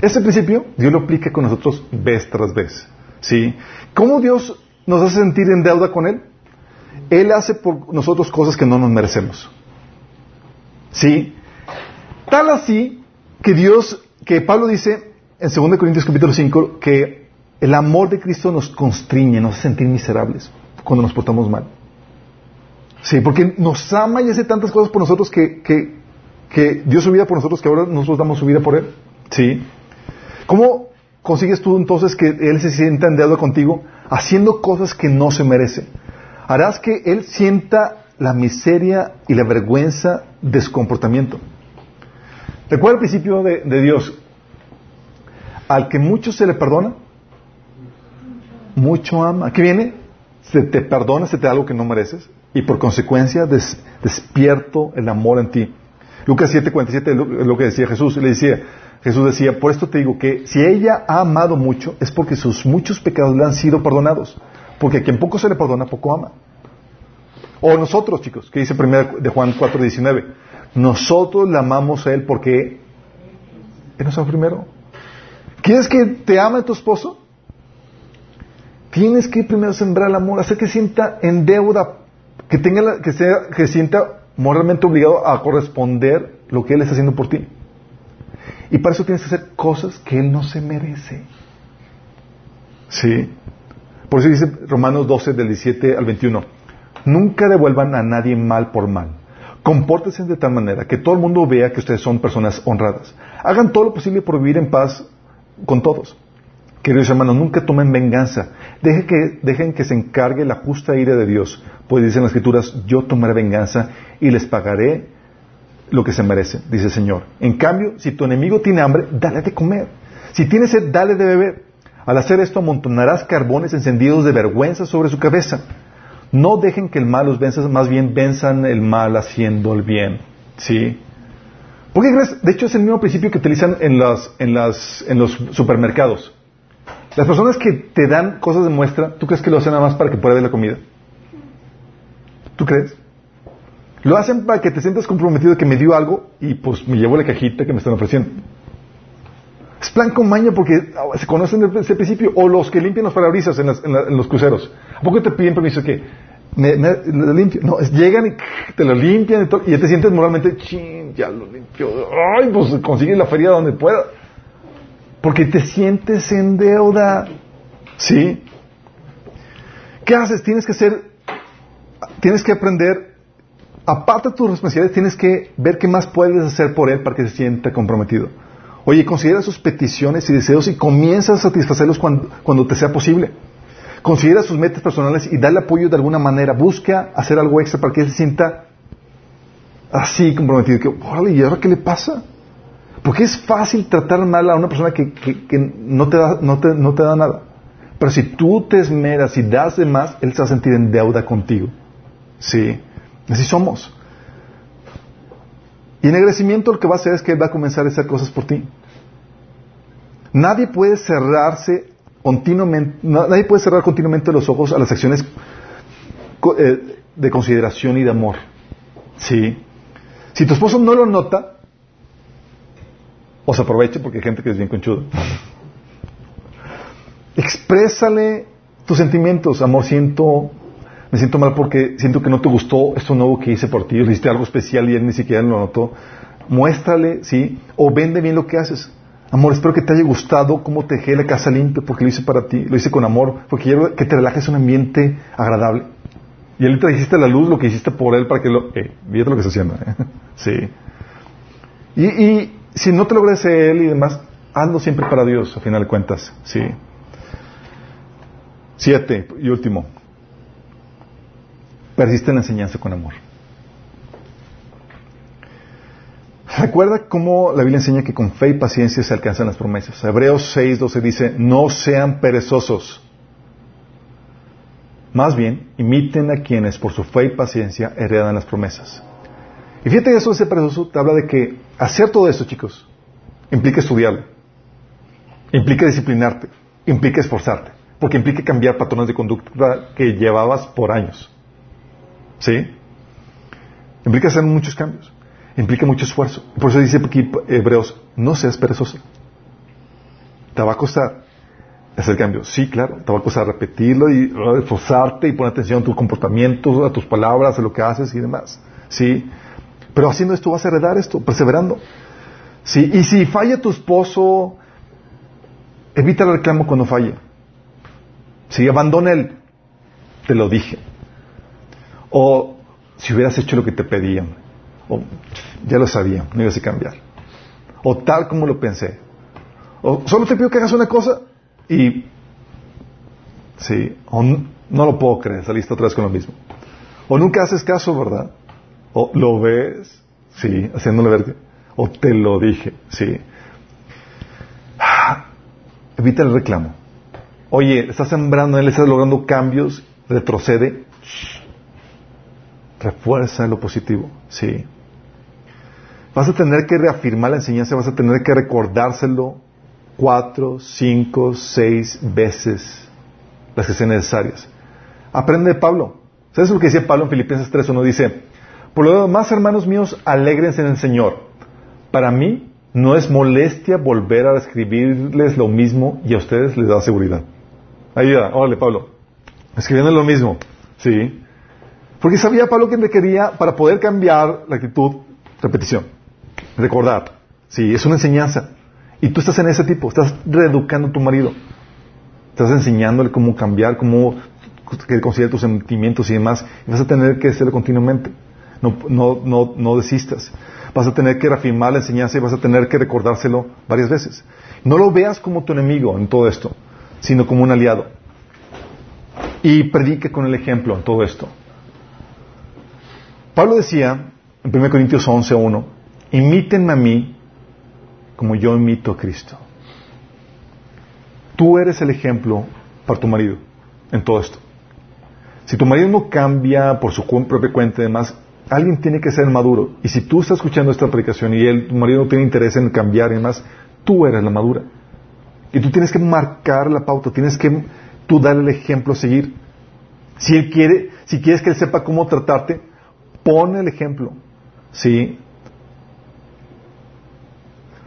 Ese principio Dios lo aplica con nosotros vez tras vez. ¿Sí? ¿Cómo Dios nos hace sentir en deuda con Él? Él hace por nosotros cosas que no nos merecemos. ¿Sí? Tal así que Dios, que Pablo dice en 2 Corintios capítulo 5 que el amor de Cristo nos constriñe, nos hace sentir miserables cuando nos portamos mal. Sí, porque nos ama y hace tantas cosas por nosotros que, que, que dio su vida por nosotros que ahora nosotros damos su vida por Él. Sí. ¿Cómo consigues tú entonces que Él se sienta en deuda contigo? Haciendo cosas que no se merece. Harás que Él sienta la miseria y la vergüenza de su comportamiento. Recuerda el principio de, Dios. Al que mucho se le perdona, mucho ama. ¿Qué viene? Se te perdona, se te da algo que no mereces. Y por consecuencia despierto el amor en ti. Lucas 7:47 es lo que decía Jesús. Le decía, Jesús decía, por esto te digo que si ella ha amado mucho, es porque sus muchos pecados le han sido perdonados. Porque a quien poco se le perdona, poco ama. O nosotros, chicos, que dice primero de Juan 4:19. Nosotros le amamos a Él porque Él nos ama primero. ¿Quieres que te ame tu esposo? Tienes que primero sembrar el amor, hacer que sienta en deuda, que tenga que, sea, que sienta moralmente obligado a corresponder lo que Él está haciendo por ti. Y para eso tienes que hacer cosas que Él no se merece. ¿Sí? Por eso dice Romanos 12, del 17 al 21. Nunca devuelvan a nadie mal por mal Compórtense de tal manera que todo el mundo vea que ustedes son personas honradas. Hagan todo lo posible por vivir en paz con todos. Queridos hermanos, nunca tomen venganza. Dejen que, dejen que se encargue la justa ira de Dios. Pues dicen las escrituras, yo tomaré venganza y les pagaré lo que se merece, dice el Señor. En cambio, si tu enemigo tiene hambre, dale de comer. Si tiene sed, dale de beber. Al hacer esto, amontonarás carbones encendidos de vergüenza sobre su cabeza. No dejen que el mal los venza, más bien venzan el mal haciendo el bien. ¿Sí? ¿Por qué crees? De hecho, es el mismo principio que utilizan en, los supermercados. Las personas que te dan cosas de muestra, ¿tú crees que lo hacen nada más para que pueda ver la comida? ¿Tú crees? Lo hacen para que te sientas comprometido que me dio algo y pues me llevo la cajita que me están ofreciendo. Es plan con maña porque ah, se conocen ese principio. O los que limpian los parabrisas en, en, los cruceros. ¿A poco te piden permiso que me, limpio? No, llegan y te lo limpian y, y ya te sientes moralmente, ching, ya lo limpio. Ay, pues consigue la feria donde pueda. Porque te sientes en deuda. ¿Sí? ¿Qué haces? Tienes que ser, tienes que aprender, aparte de tus responsabilidades, tienes que ver qué más puedes hacer por él para que se sienta comprometido. Oye, considera sus peticiones y deseos y comienza a satisfacerlos cuando, te sea posible. Considera sus metas personales y dale apoyo de alguna manera. Busca hacer algo extra para que él se sienta así comprometido. Que, ¿y ahora qué le pasa? Porque es fácil tratar mal a una persona que, no te da nada. Pero si tú te esmeras y das de más, Él se va a sentir en deuda contigo. Sí, así somos. Y en agradecimiento lo que va a hacer es que va a comenzar a hacer cosas por ti. Nadie puede cerrarse continuamente, nadie puede cerrar continuamente los ojos a las acciones eh, de consideración y de amor. Sí. Si tu esposo no lo nota, o se aproveche porque hay gente que es bien conchuda. Exprésale tus sentimientos, amor, siento, me siento mal porque siento que no te gustó esto nuevo que hice por ti, hiciste algo especial y él ni siquiera lo notó. Muéstrale, ¿sí? O vende bien lo que haces. Amor, espero que te haya gustado cómo te dejé la casa limpia porque lo hice para ti, lo hice con amor, porque quiero que te relajes en un ambiente agradable. Y él te trajiste la luz, lo que hiciste por él para que lo... Eh, lo que está haciendo. ¿eh? sí. Y, y, si no te lo agradece él y demás, hazlo siempre para Dios, a final de cuentas. Sí. Siete y último. Persiste en la enseñanza con amor. Recuerda cómo la Biblia enseña que con fe y paciencia se alcanzan las promesas. Hebreos 6.12 dice, no sean perezosos. Más bien, imiten a quienes por su fe y paciencia heredan las promesas. Y fíjate que eso de ser perezoso te habla de que hacer todo esto, chicos, implica estudiarlo, implica disciplinarte, implica esforzarte porque implica cambiar patrones de conducta que llevabas por años. ¿Sí? Implica hacer muchos cambios. Implica mucho esfuerzo. Por eso dice aquí Hebreos, no seas perezoso. Te va a costar hacer cambios. Sí, claro. Te va a costar repetirlo y esforzarte y poner atención a tus comportamientos, a tus palabras, a lo que haces y demás. Sí. Pero haciendo esto vas a heredar esto, perseverando. Sí. Y si falla tu esposo, evita el reclamo cuando falla. Si abandona él, te lo dije. O si hubieras hecho lo que te pedían. O ya lo sabía, no ibas a cambiar. O tal como lo pensé. O solo te pido que hagas una cosa y... Sí, o no, lo puedo creer, saliste otra vez con lo mismo. O nunca haces caso, ¿verdad? O lo ves, sí, haciéndole ver. O te lo dije, sí. Evita el reclamo. Oye, estás sembrando él, estás logrando cambios, retrocede. Refuerza lo positivo, sí. Vas a tener que reafirmar la enseñanza, vas a tener que recordárselo cuatro, cinco, seis veces las que sean necesarias. Aprende de Pablo. ¿Sabes lo que decía Pablo en Filipenses 3.1? Dice, por lo demás, hermanos míos, alégrense en el Señor. Para mí no es molestia volver a escribirles lo mismo y a ustedes les da seguridad. Ayuda, órale, Pablo. Escribiendo lo mismo. Sí. Porque sabía Pablo que quería para poder cambiar la actitud, repetición. Recordar. Sí, es una enseñanza. Y tú estás en ese tipo, estás reeducando a tu marido. Estás enseñándole cómo cambiar, cómo que tus sentimientos y demás. Y vas a tener que hacerlo continuamente. No, no, no, no desistas. Vas a tener que reafirmar la enseñanza y vas a tener que recordárselo varias veces. No lo veas como tu enemigo en todo esto sino como un aliado. Y predique con el ejemplo en todo esto. Pablo decía en 1 Corintios 11.1, imítenme a mí como yo imito a Cristo. Tú eres el ejemplo para tu marido en todo esto. Si tu marido no cambia por su propia cuenta y demás, alguien tiene que ser maduro. Y si tú estás escuchando esta predicación y él, tu marido no tiene interés en cambiar y demás, tú eres la madura. Y tú tienes que marcar la pauta, tienes que tú darle el ejemplo a seguir. Si él quiere, si quieres que él sepa cómo tratarte, pon el ejemplo. ¿Sí?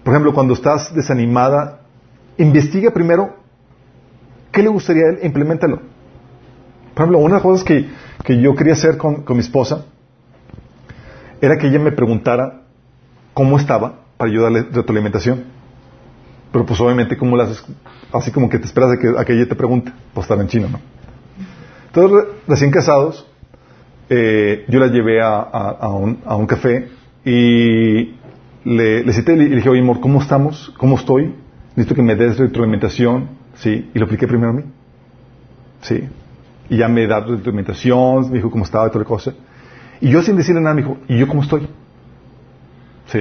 Por ejemplo, cuando estás desanimada, investiga primero qué le gustaría a él implementalo. Por ejemplo, una de las cosas que, que yo quería hacer con, con mi esposa era que ella me preguntara cómo estaba para ayudarle retroalimentación. Pero pues obviamente, ¿cómo haces? Así como que te esperas a que, ella te pregunte. Pues estar en chino, ¿no? Entonces, recién casados, eh, yo la llevé a, un, a, un, café y le, le cité y le dije, oye, amor, ¿cómo estamos? ¿Cómo estoy? Necesito que me des retroalimentación, ¿sí? Y lo apliqué primero a mí, ¿sí? Y ya me da retroalimentación, me dijo cómo estaba y toda la cosa. Y yo sin decirle nada me dijo, ¿y yo cómo estoy? ¿Sí?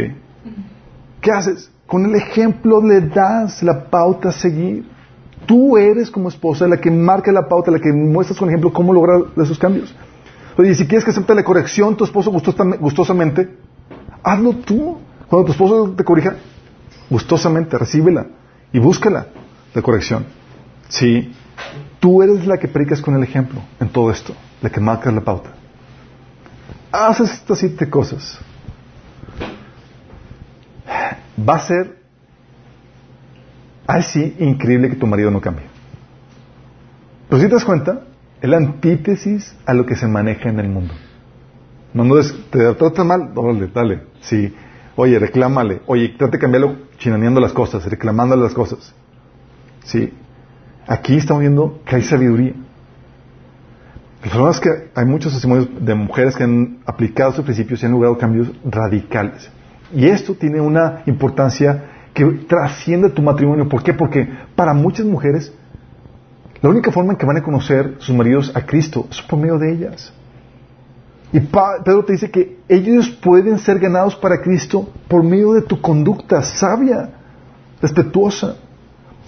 ¿Qué haces? Con el ejemplo le das la pauta a seguir. Tú eres como esposa la que marca la pauta, la que muestras con ejemplo cómo lograr esos cambios. Oye, si quieres que acepte la corrección tu esposo gustosamente, hazlo tú. Cuando tu esposo te corrija, gustosamente, recíbela y búscala, la corrección. Sí, tú eres la que predicas con el ejemplo en todo esto, la que marcas la pauta. Haces estas siete cosas. Va a ser así increíble que tu marido no cambie. Pero si te das cuenta, es la antítesis a lo que se maneja en el mundo. No, no te trata mal, dale, dale. Sí. Oye, reclámale. Oye, trate de cambiarlo chinaneando las cosas, reclamándole las cosas. Sí. Aquí estamos viendo que hay sabiduría. El problema es que hay muchos testimonios de mujeres que han aplicado sus principios y han logrado cambios radicales. Y esto tiene una importancia que trasciende tu matrimonio. ¿Por qué? Porque para muchas mujeres, la única forma en que van a conocer sus maridos a Cristo es por medio de ellas. Y Pedro te dice que ellos pueden ser ganados para Cristo por medio de tu conducta sabia, respetuosa.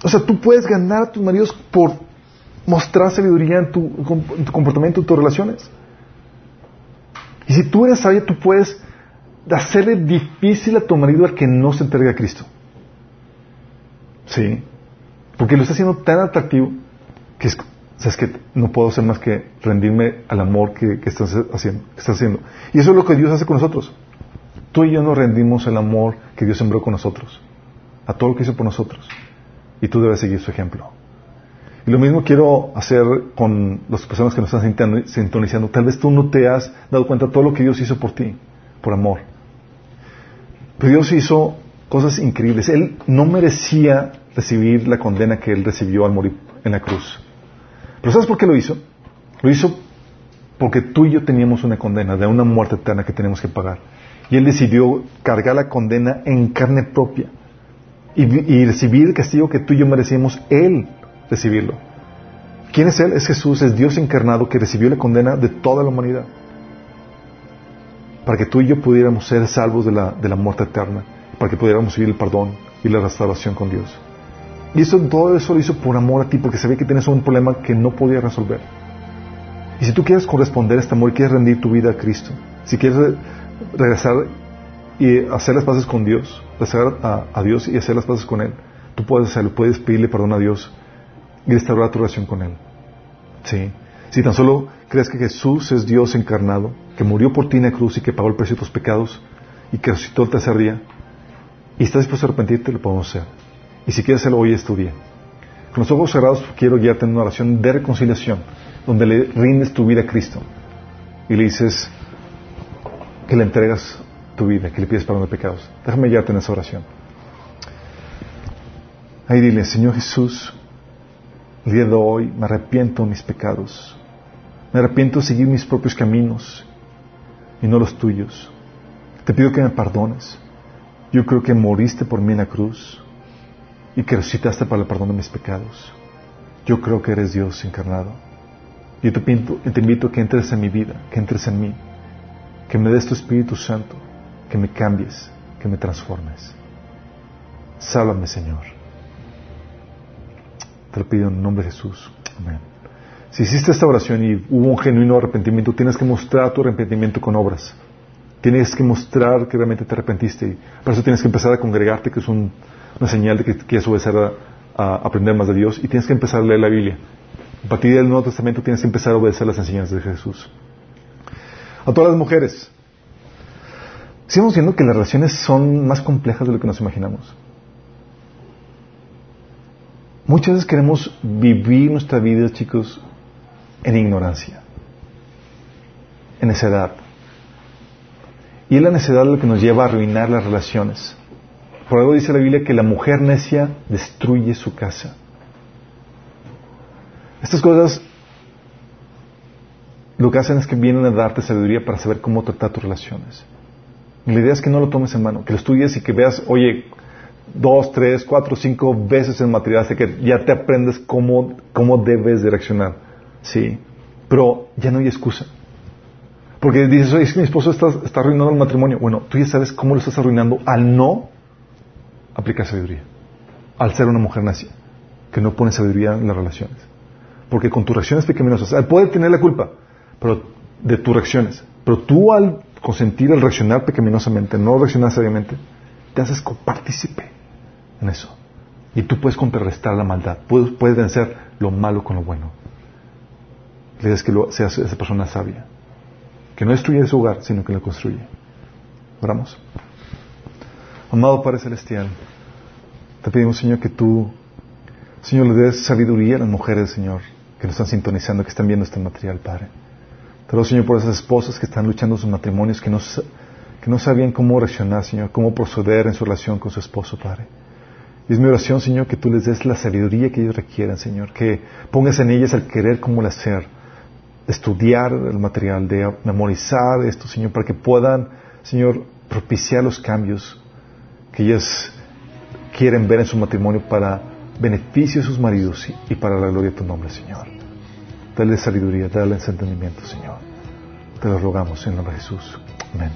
O sea, tú puedes ganar a tus maridos por mostrar sabiduría en tu, en tu comportamiento, en tus relaciones. Y si tú eres sabia, tú puedes hacerle difícil a tu marido al que no se entregue a Cristo. Sí. Porque lo está haciendo tan atractivo que es, que no puedo hacer más que rendirme al amor que, estás haciendo, estás haciendo. Y eso es lo que Dios hace con nosotros. Tú y yo nos rendimos al amor que Dios sembró con nosotros, a todo lo que hizo por nosotros. Y tú debes seguir su ejemplo. Y lo mismo quiero hacer con las personas que nos están sintonizando. Tal vez tú no te has dado cuenta de todo lo que Dios hizo por ti, por amor. Pero Dios hizo cosas increíbles. Él no merecía recibir la condena que él recibió al morir en la cruz. Pero ¿sabes por qué lo hizo? Lo hizo porque tú y yo teníamos una condena de una muerte eterna que tenemos que pagar. Y él decidió cargar la condena en carne propia y, y recibir el castigo que tú y yo merecíamos, él recibirlo. ¿Quién es él? Es Jesús, es Dios encarnado que recibió la condena de toda la humanidad. Para que tú y yo pudiéramos ser salvos de la, de la muerte eterna para que pudiéramos recibir el perdón y la restauración con Dios. Y eso, todo eso lo hizo por amor a ti, porque sabía que tienes un problema que no podía resolver. Y si tú quieres corresponder a este amor quieres rendir tu vida a Cristo, si quieres regresar y hacer las paces con Dios, regresar a, Dios y hacer las paces con Él, tú puedes hacerlo, puedes pedirle perdón a Dios y restaurar tu relación con Él. Sí. Si tan solo crees que Jesús es Dios encarnado, que murió por ti en la cruz y que pagó el precio de tus pecados y que resucitó el tercer día, y estás dispuesto a arrepentirte, lo podemos hacer. Y si quieres hacerlo hoy, es tu día. Con los ojos cerrados quiero guiarte en una oración de reconciliación, donde le rindes tu vida a Cristo y le dices que le entregas tu vida, que le pides perdón de pecados. Déjame guiarte en esa oración. Ahí dile, Señor Jesús, el día de hoy me arrepiento de mis pecados. Me arrepiento de seguir mis propios caminos y no los tuyos. Te pido que me perdones. Yo creo que moriste por mí en la cruz y que resucitaste para el perdón de mis pecados. Yo creo que eres Dios encarnado. Y te, te invito a que entres en mi vida, que entres en mí, que me des tu Espíritu Santo, que me cambies, que me transformes. Sálvame, Señor. Te lo pido en nombre de Jesús. Amén. Si hiciste esta oración y hubo un genuino arrepentimiento, tienes que mostrar tu arrepentimiento con obras. Tienes que mostrar que realmente te arrepentiste. Y por eso tienes que empezar a congregarte, que es una señal de que quieres obedecer a, aprender más de Dios. Y tienes que empezar a leer la Biblia. A partir del Nuevo Testamento tienes que empezar a obedecer las enseñanzas de Jesús. A todas las mujeres. Sigamos viendo que las relaciones son más complejas de lo que nos imaginamos. Muchas veces queremos vivir nuestra vida, chicos, en ignorancia, en necedad. Y es la necesidad lo que nos lleva a arruinar las relaciones. Por algo dice la Biblia que la mujer necia destruye su casa. Estas cosas lo que hacen es que vienen a darte sabiduría para saber cómo tratar tus relaciones. la idea es que no lo tomes en mano, que lo estudies y que veas, oye, dos, tres, cuatro, cinco veces el material hasta que ya te aprendes cómo, cómo debes de reaccionar. Sí, pero ya no hay excusa. Porque dices, mi esposo está, arruinando el matrimonio. Bueno, tú ya sabes cómo lo estás arruinando al no aplicar sabiduría. Al ser una mujer nacia, que no pone sabiduría en las relaciones. Porque con tus reacciones pecaminosas, él puede tener la culpa, pero de tus reacciones. Pero tú al consentir, al reaccionar pecaminosamente, no reaccionar sabiamente, te haces copartícipe en eso. Y tú puedes contrarrestar la maldad, puedes, puedes vencer lo malo con lo bueno. La idea es que lo, seas esa persona sabia, que no destruye su hogar, sino que lo construye. Oramos. Amado Padre Celestial, te pedimos, Señor, que tú, Señor, le des sabiduría a las mujeres, Señor, que nos están sintonizando, que están viendo este material, Padre. Te pido, Señor, por esas esposas que están luchando sus matrimonios, que no, que no sabían cómo reaccionar, Señor, cómo proceder en su relación con su esposo, Padre. Y es mi oración, Señor, que tú les des la sabiduría que ellos requieran, Señor, que pongas en ellas el querer como el hacer, estudiar el material, de memorizar esto, Señor, para que puedan, Señor, propiciar los cambios que ellas quieren ver en su matrimonio para beneficio de sus maridos y, para la gloria de tu nombre, Señor. Dale sabiduría, dale entendimiento, Señor. Te lo rogamos en nombre de Jesús. Amén.